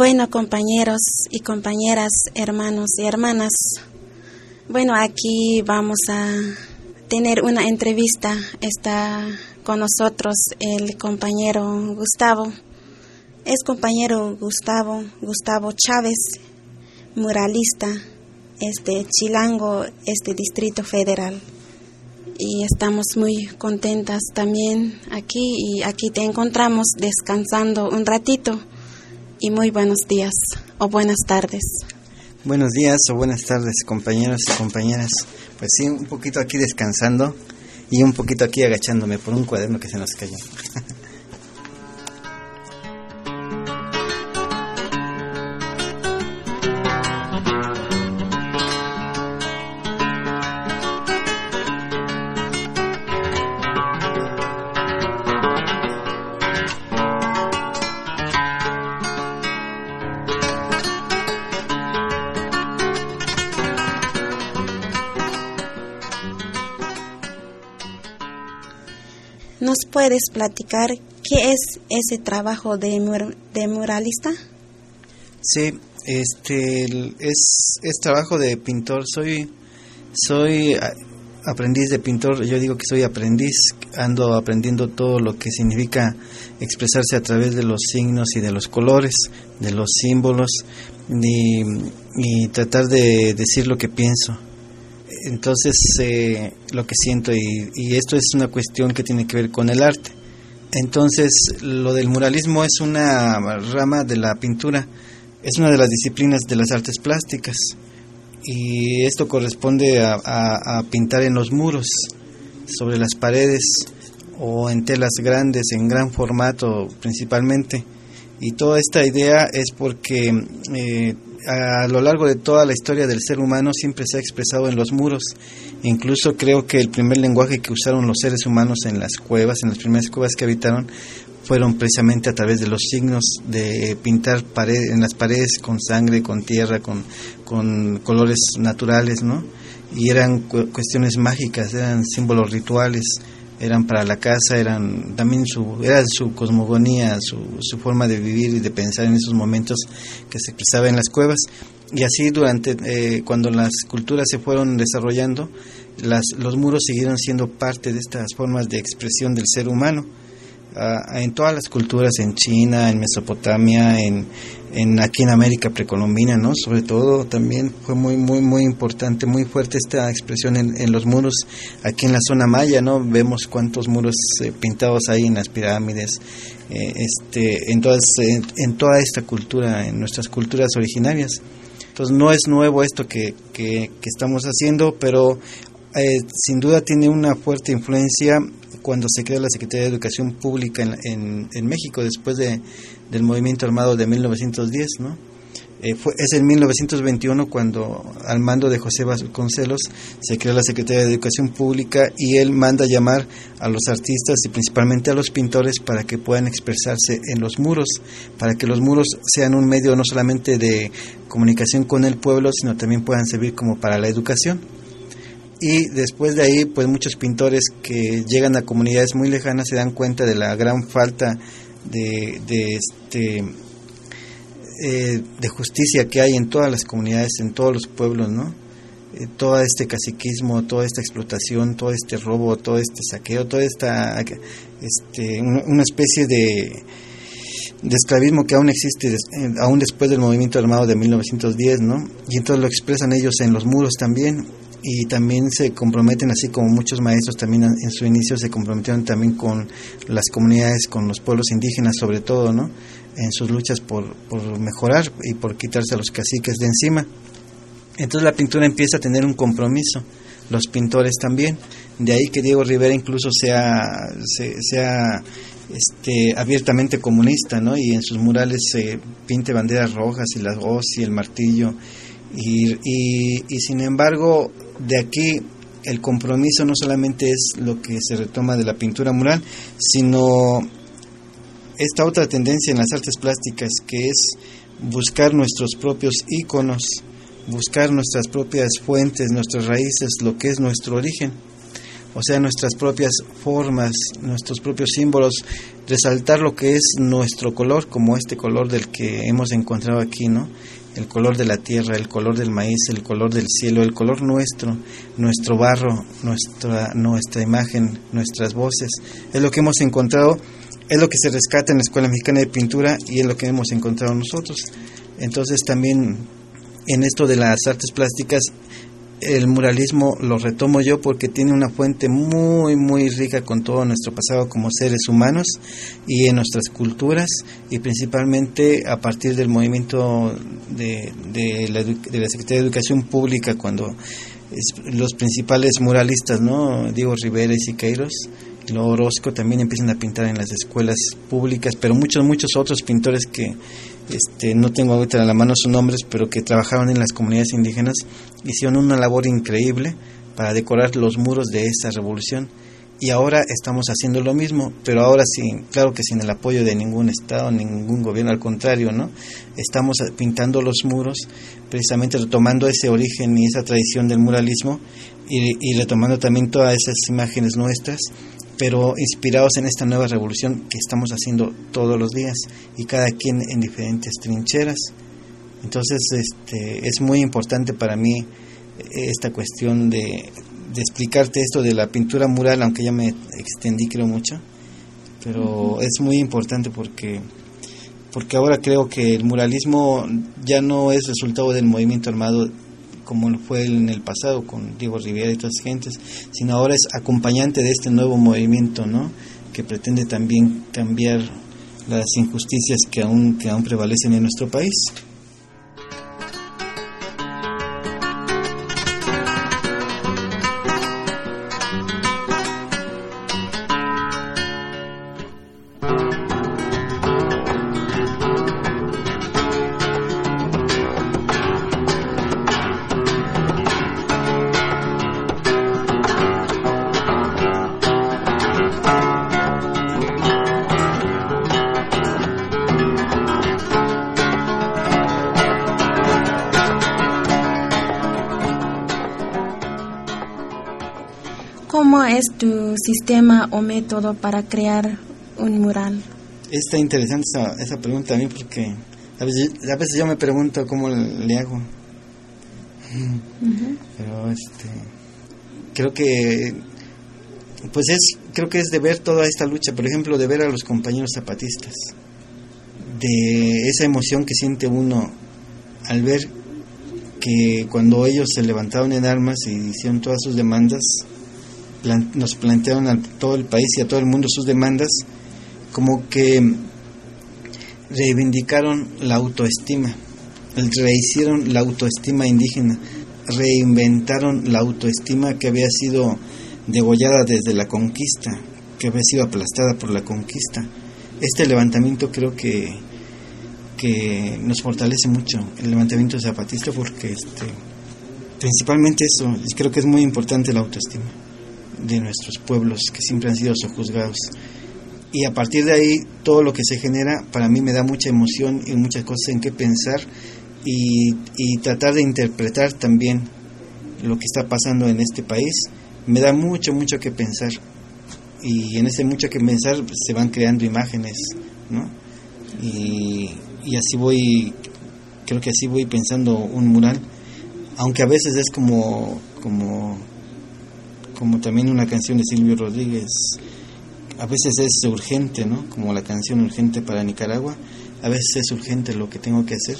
Bueno, compañeros y compañeras, hermanos y hermanas, bueno, aquí vamos a tener una entrevista. Está con nosotros el compañero Gustavo. Es compañero Gustavo, Gustavo Chávez, muralista, este Chilango, este Distrito Federal. Y estamos muy contentas también aquí y aquí te encontramos descansando un ratito y muy buenos días o buenas tardes. Buenos días o buenas tardes, compañeros y compañeras. Pues sí, un poquito aquí descansando y un poquito aquí agachándome por un cuaderno que se nos cayó. ¿Nos puedes platicar qué es ese trabajo de, de muralista? Sí, este es, es trabajo de pintor. Soy soy aprendiz de pintor. Yo digo que soy aprendiz. Ando aprendiendo todo lo que significa expresarse a través de los signos y de los colores, de los símbolos y, y tratar de decir lo que pienso. Entonces, eh, lo que siento y, y esto es una cuestión que tiene que ver con el arte. Entonces, lo del muralismo es una rama de la pintura, es una de las disciplinas de las artes plásticas y esto corresponde a, a- pintar en los muros, sobre las paredes o en telas grandes, en gran formato principalmente. Y toda esta idea es porque eh, a lo largo de toda la historia del ser humano siempre se ha expresado en los muros. Incluso creo que el primer lenguaje que usaron los seres humanos en las cuevas, en las primeras cuevas que habitaron, fueron precisamente a través de los signos de pintar pared, en las paredes con sangre, con tierra, con, colores naturales, ¿no? Y eran cu- cuestiones mágicas, eran símbolos rituales, eran para la casa, eran también su, era su cosmogonía, su, su forma de vivir y de pensar en esos momentos que se expresaba en las cuevas. Y así durante, eh, cuando las culturas se fueron desarrollando, las, los muros siguieron siendo parte de estas formas de expresión del ser humano. En todas las culturas, en China, en Mesopotamia, en, en aquí en América precolombina, ¿no? Sobre todo también fue muy muy muy importante, muy fuerte esta expresión en, en los muros aquí en la zona maya, ¿no? Vemos cuántos muros eh, pintados ahí en las pirámides, eh, este, en todas en, en toda esta cultura, en nuestras culturas originarias. Entonces no es nuevo esto que, que, que estamos haciendo, pero eh, sin duda tiene una fuerte influencia cuando se crea la Secretaría de Educación Pública en, México después de, del movimiento armado de 1910, ¿no? Eh, fue, es en 1921 cuando al mando de José Vasconcelos se crea la Secretaría de Educación Pública y él manda llamar a los artistas y principalmente a los pintores para que puedan expresarse en los muros, para que los muros sean un medio no solamente de comunicación con el pueblo, sino también puedan servir como para la educación. Y después de ahí, pues muchos pintores que llegan a comunidades muy lejanas se dan cuenta de la gran falta de, de este eh, de justicia que hay en todas las comunidades, en todos los pueblos, ¿no? Eh, todo este caciquismo, toda esta explotación, todo este robo, todo este saqueo, toda esta este, una, especie de, de esclavismo que aún existe eh, aún después del movimiento armado de 1910, ¿no? Y entonces lo expresan ellos en los muros también y también se comprometen, así como muchos maestros también en su inicio se comprometieron también con las comunidades, con los pueblos indígenas sobre todo, ¿no? En sus luchas por, por mejorar y por quitarse a los caciques de encima. Entonces la pintura empieza a tener un compromiso, los pintores también. De ahí que Diego Rivera incluso sea, sea, este, abiertamente comunista, ¿no? Y en sus murales se pinte banderas rojas y las hoz y el martillo. Y, y, y sin embargo, de aquí el compromiso no solamente es lo que se retoma de la pintura mural, sino esta otra tendencia en las artes plásticas que es buscar nuestros propios íconos, buscar nuestras propias fuentes, nuestras raíces, lo que es nuestro origen, o sea, nuestras propias formas, nuestros propios símbolos, resaltar lo que es nuestro color, como este color del que hemos encontrado aquí, ¿no? El color de la tierra, el color del maíz, el color del cielo, el color nuestro, nuestro barro, nuestra, nuestra imagen, nuestras voces. Es lo que hemos encontrado, es lo que se rescata en la Escuela Mexicana de Pintura y es lo que hemos encontrado nosotros. Entonces también en esto de las artes plásticas el muralismo lo retomo yo porque tiene una fuente muy, muy rica con todo nuestro pasado como seres humanos y en nuestras culturas y principalmente a partir del movimiento de, de, la, de la Secretaría de Educación Pública cuando los principales muralistas, ¿no? Diego Rivera y Siqueiros, y Orozco también empiezan a pintar en las escuelas públicas, pero muchos, muchos otros pintores que este, no tengo ahorita a la mano sus nombres, pero que trabajaron en las comunidades indígenas, hicieron una labor increíble para decorar los muros de esa revolución. Y ahora estamos haciendo lo mismo, pero ahora sin, claro que sin el apoyo de ningún Estado, ningún gobierno, al contrario, ¿no? Estamos pintando los muros, precisamente retomando ese origen y esa tradición del muralismo y retomando también todas esas imágenes nuestras pero inspirados en esta nueva revolución que estamos haciendo todos los días y cada quien en diferentes trincheras. Entonces, este, es muy importante para mí eh, esta cuestión de, explicarte esto de la pintura mural, aunque ya me extendí creo mucho, pero es muy importante porque porque ahora creo que el muralismo ya no es resultado del movimiento armado como fue en el pasado con Diego Rivera y otras gentes, sino ahora es acompañante de este nuevo movimiento, ¿no? Que pretende también cambiar las injusticias que aún, que aún prevalecen en nuestro país. Sistema o método para crear un mural? Está interesante esa, esa pregunta a mí porque a veces, a veces yo me pregunto cómo le hago. Pero este creo que pues es creo que es de ver toda esta lucha, por ejemplo, de ver a los compañeros zapatistas, de esa emoción que siente uno al ver que cuando ellos se levantaron en armas y hicieron todas sus demandas, nos plantearon a todo el país y a todo el mundo sus demandas, como que reivindicaron la autoestima, rehicieron la autoestima indígena, reinventaron la autoestima que había sido degollada desde la conquista, que había sido aplastada por la conquista. Este levantamiento creo que, que nos fortalece mucho el levantamiento zapatista porque este principalmente eso, creo que es muy importante la autoestima de nuestros pueblos que siempre han sido sojuzgados. Y a partir de ahí, todo lo que se genera, para mí me da mucha emoción y muchas cosas en qué pensar y, y tratar de interpretar también lo que está pasando en este país. Me da mucho, mucho que pensar. Y en ese mucho que pensar se van creando imágenes, ¿no? Y, y así voy, creo que así voy pensando un mural, aunque a veces es como, como como también una canción de Silvio Rodríguez, a veces es urgente, ¿no? Como la canción urgente para Nicaragua, a veces es urgente lo que tengo que hacer,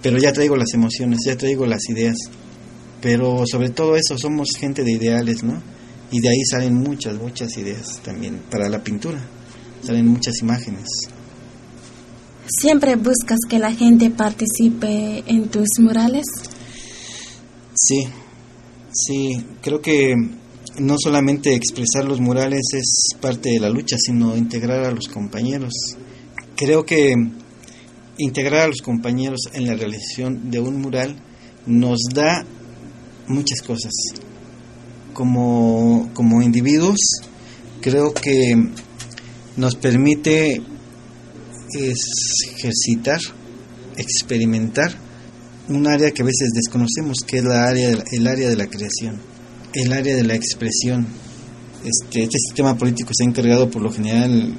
pero ya traigo las emociones, ya traigo las ideas, pero sobre todo eso, somos gente de ideales, ¿no? Y de ahí salen muchas, muchas ideas también para la pintura, salen muchas imágenes. ¿Siempre buscas que la gente participe en tus murales? Sí, sí, creo que no solamente expresar los murales es parte de la lucha, sino integrar a los compañeros. Creo que integrar a los compañeros en la realización de un mural nos da muchas cosas. Como, como individuos, creo que nos permite ejercitar, experimentar un área que a veces desconocemos, que es la área, el área de la creación el área de la expresión. Este, este sistema político se ha encargado por lo general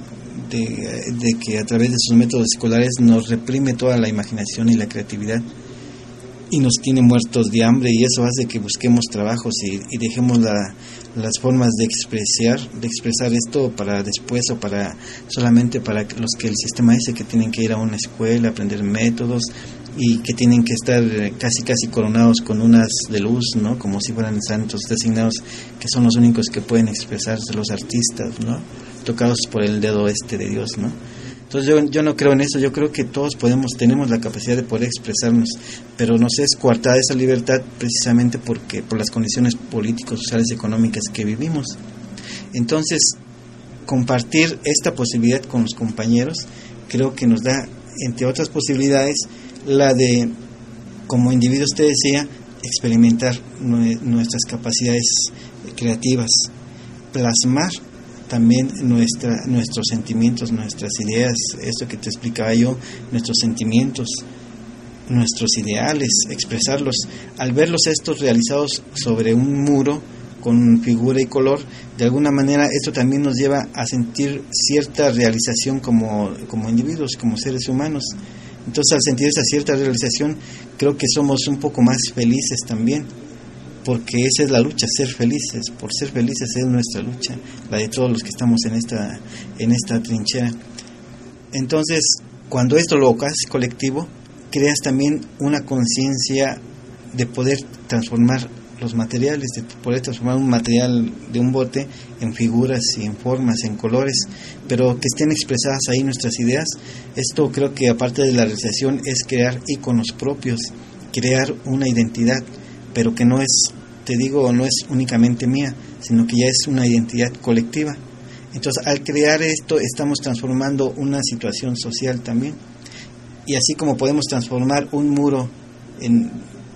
de, que a través de sus métodos escolares nos reprime toda la imaginación y la creatividad y nos tiene muertos de hambre y eso hace que busquemos trabajos y, dejemos las formas de expresar, de expresar esto para después o para solamente para los que el sistema dice que tienen que ir a una escuela, aprender métodos, y que tienen que estar eh, casi casi coronados con unas de luz, ¿no? Como si fueran santos designados, que son los únicos que pueden expresarse, los artistas, ¿no? Tocados por el dedo este de Dios, ¿no? Entonces yo, yo no creo en eso, yo creo que todos podemos, tenemos la capacidad de poder expresarnos, pero nos es coartada esa libertad precisamente porque por las condiciones políticos, sociales, económicas que vivimos. Entonces, compartir esta posibilidad con los compañeros creo que nos da, entre otras posibilidades, la de, como individuo usted decía, experimentar nuestras capacidades creativas, plasmar también nuestra, nuestros sentimientos, nuestras ideas, esto que te explicaba yo, nuestros sentimientos, nuestros ideales, expresarlos. Al verlos estos realizados sobre un muro con figura y color, de alguna manera esto también nos lleva a sentir cierta realización como, como individuos, como seres humanos. Entonces, al sentir esa cierta realización, creo que somos un poco más felices también, porque esa es la lucha, ser felices. Por ser felices es nuestra lucha, la de todos los que estamos en esta, en esta trinchera. Entonces, cuando esto lo haces colectivo, creas también una conciencia de poder transformar los materiales, de poder transformar un material de un bote en figuras y en formas, en colores, pero que estén expresadas ahí nuestras ideas. Esto creo que aparte de la realización es crear iconos propios, crear una identidad, pero que no es, te digo, no es únicamente mía, sino que ya es una identidad colectiva. Entonces, al crear esto, estamos transformando una situación social también. Y así como podemos transformar un muro en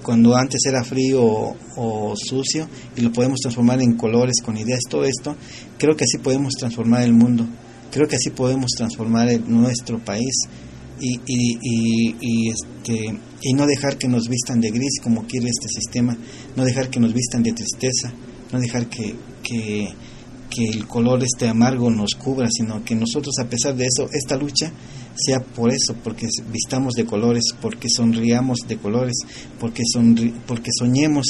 cuando antes era frío o, sucio y lo podemos transformar en colores, con ideas, todo esto, creo que así podemos transformar el mundo, creo que así podemos transformar nuestro país y, y, y, este, y no dejar que nos vistan de gris como quiere este sistema, no dejar que nos vistan de tristeza, no dejar que, que, que el color este amargo nos cubra, sino que nosotros a pesar de eso, esta lucha sea por eso, porque vistamos de colores, porque sonriamos de colores, porque, porque soñemos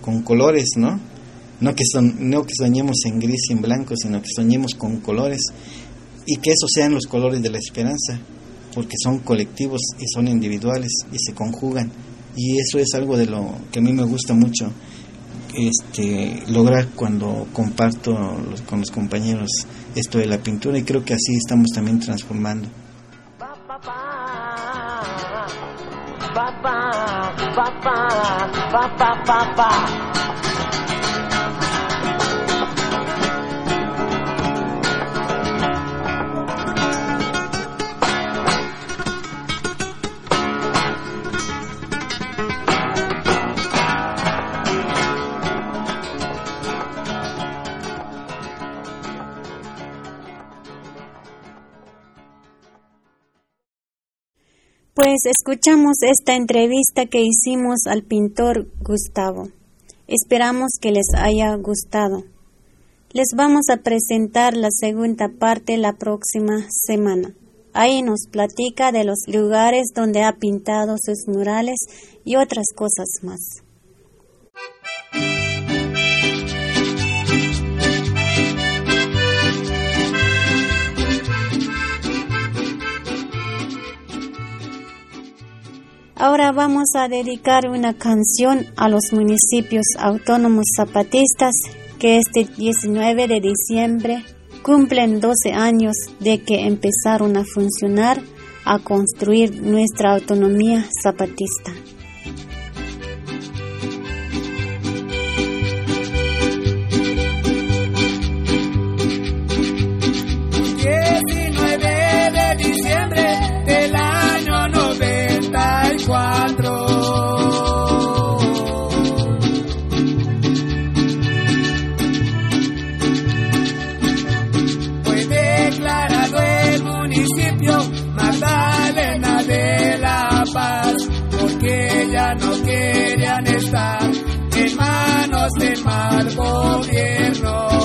con colores, ¿no? No que, son, no que soñemos en gris y en blanco, sino que soñemos con colores y que esos sean los colores de la esperanza, porque son colectivos y son individuales y se conjugan. Y eso es algo de lo que a mí me gusta mucho este, lograr cuando comparto con los compañeros esto de la pintura y creo que así estamos también transformando. ba-ba-ba-ba-ba-ba-ba Pues escuchamos esta entrevista que hicimos al pintor Gustavo. Esperamos que les haya gustado. Les vamos a presentar la segunda parte la próxima semana. Ahí nos platica de los lugares donde ha pintado sus murales y otras cosas más. Ahora vamos a dedicar una canción a los municipios autónomos zapatistas que este 19 de diciembre cumplen 12 años de que empezaron a funcionar, a construir nuestra autonomía zapatista. Estar en manos del mal gobierno.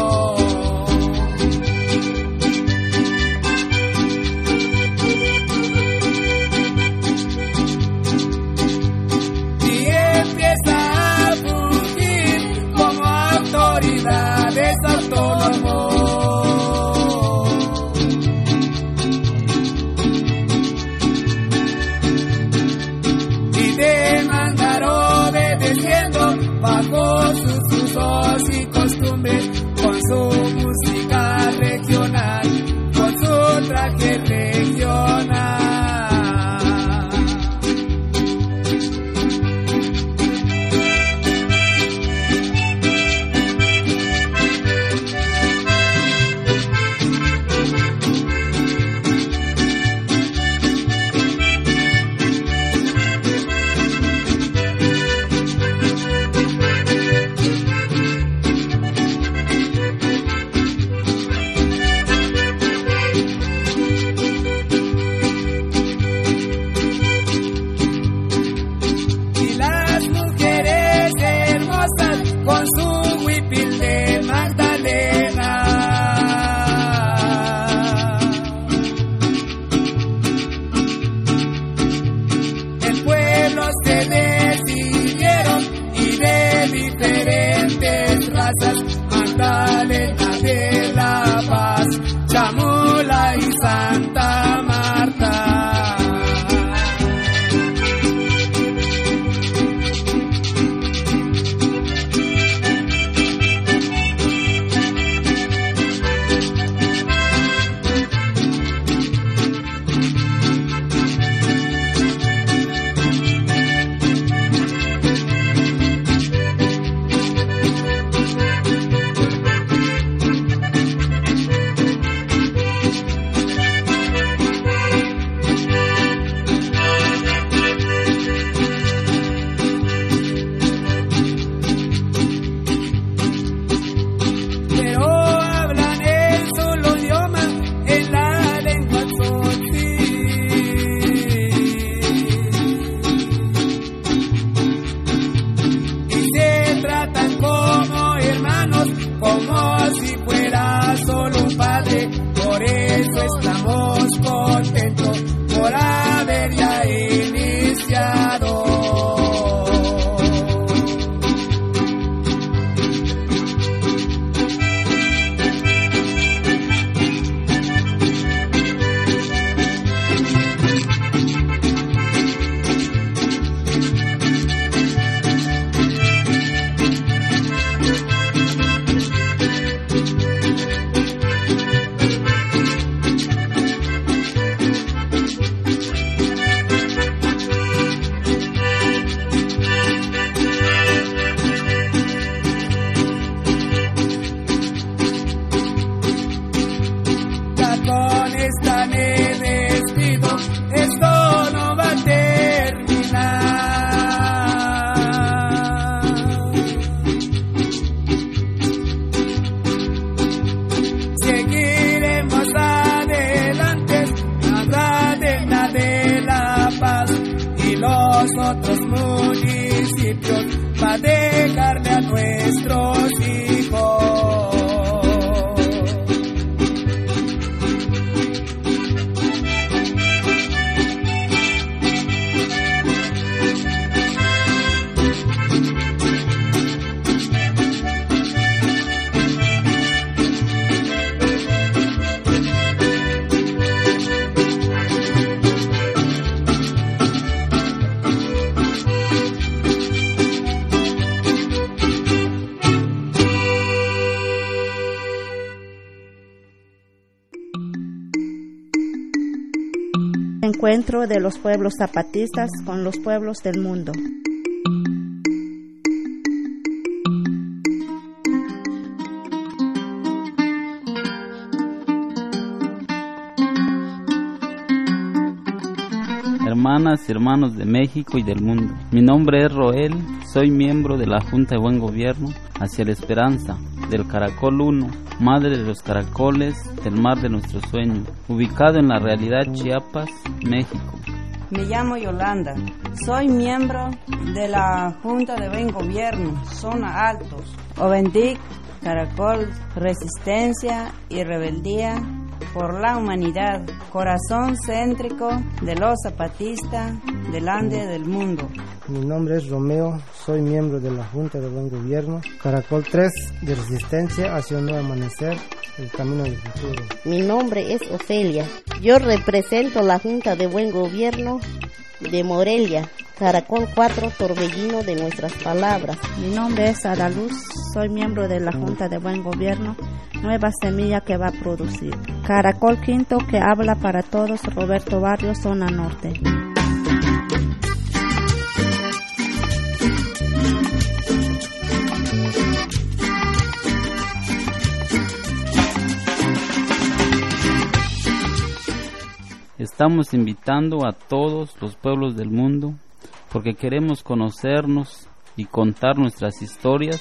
Encuentro de los pueblos zapatistas con los pueblos del mundo. hermanas y hermanos de México y del mundo. Mi nombre es Roel, soy miembro de la Junta de Buen Gobierno hacia la Esperanza, del Caracol 1, madre de los caracoles del mar de nuestro sueño, ubicado en la realidad Chiapas, México. Me llamo Yolanda, soy miembro de la Junta de Buen Gobierno, Zona Altos, Ovendic, Caracol, Resistencia y Rebeldía por la humanidad, corazón céntrico de los zapatistas del Ande del mundo. Mi nombre es Romeo, soy miembro de la Junta de Buen Gobierno, Caracol 3 de Resistencia hacia un nuevo amanecer, el camino del futuro. Mi nombre es Ofelia, yo represento la Junta de Buen Gobierno de Morelia, Caracol 4, torbellino de nuestras palabras. Mi nombre es Adaluz, soy miembro de la Junta de Buen Gobierno, nueva semilla que va a producir. Caracol Quinto que habla para todos, Roberto Barrio, zona norte. Estamos invitando a todos los pueblos del mundo porque queremos conocernos y contar nuestras historias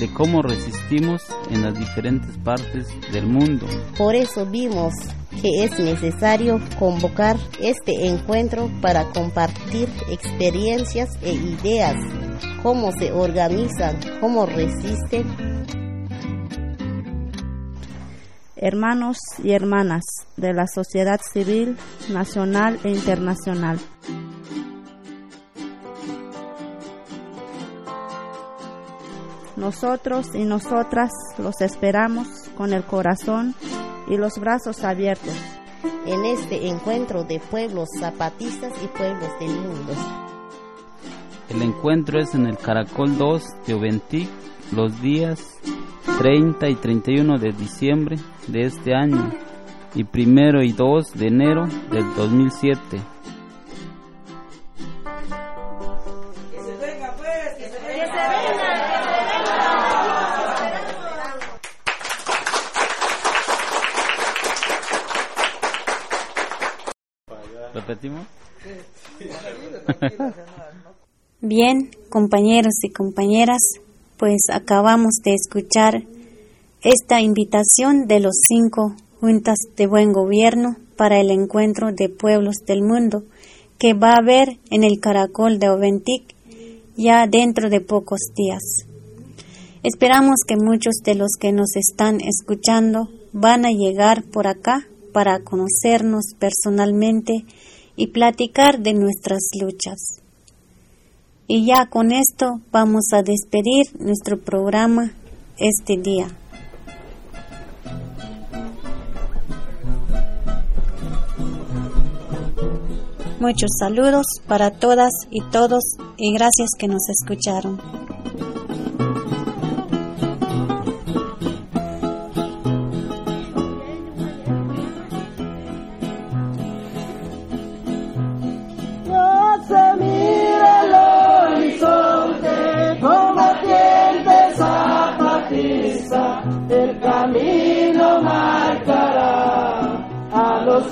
de cómo resistimos en las diferentes partes del mundo. Por eso vimos que es necesario convocar este encuentro para compartir experiencias e ideas, cómo se organizan, cómo resisten. Hermanos y hermanas de la sociedad civil nacional e internacional. Nosotros y nosotras los esperamos con el corazón y los brazos abiertos en este encuentro de pueblos zapatistas y pueblos del mundo. El encuentro es en el Caracol 2 de Oventic los días 30 y 31 de diciembre de este año y primero y 2 de enero del 2007. ¿Repetimos? Bien, compañeros y compañeras, pues acabamos de escuchar esta invitación de los cinco juntas de buen gobierno para el encuentro de pueblos del mundo que va a haber en el Caracol de Oventic ya dentro de pocos días. Esperamos que muchos de los que nos están escuchando van a llegar por acá para conocernos personalmente y platicar de nuestras luchas. Y ya con esto vamos a despedir nuestro programa este día. Muchos saludos para todas y todos y gracias que nos escucharon.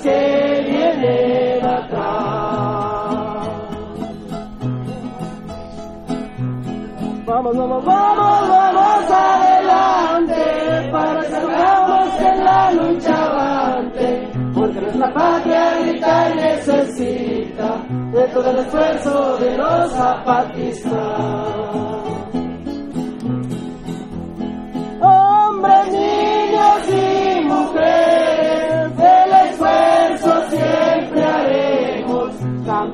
se viene atrás. Vamos, vamos, vamos, vamos adelante para que salgamos en la lucha avante, porque nuestra patria grita y necesita de todo el esfuerzo de los zapatistas. Hombres, niños y mujeres.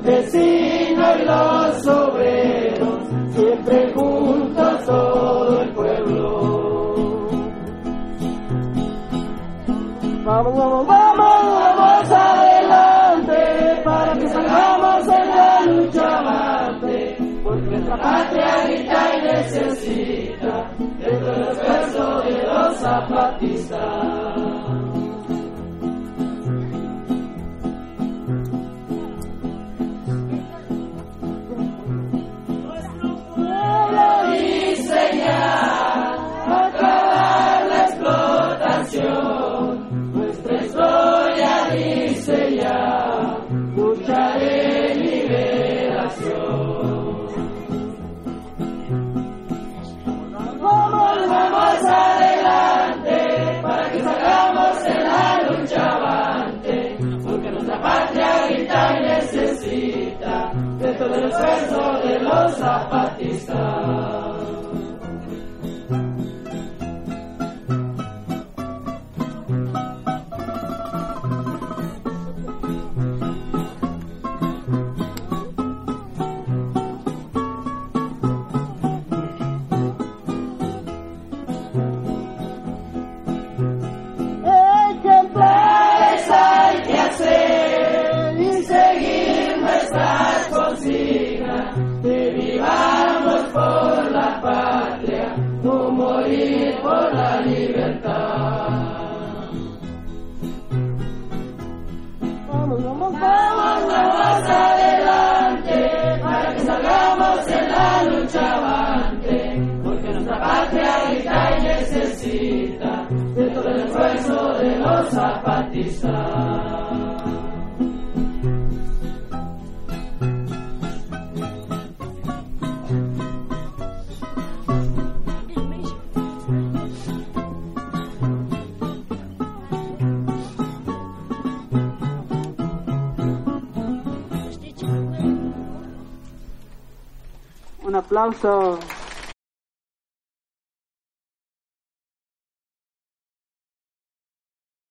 campesinos y los obreros, siempre juntos todo el pueblo. Vamos, vamos, vamos. de los zapatistas. 的。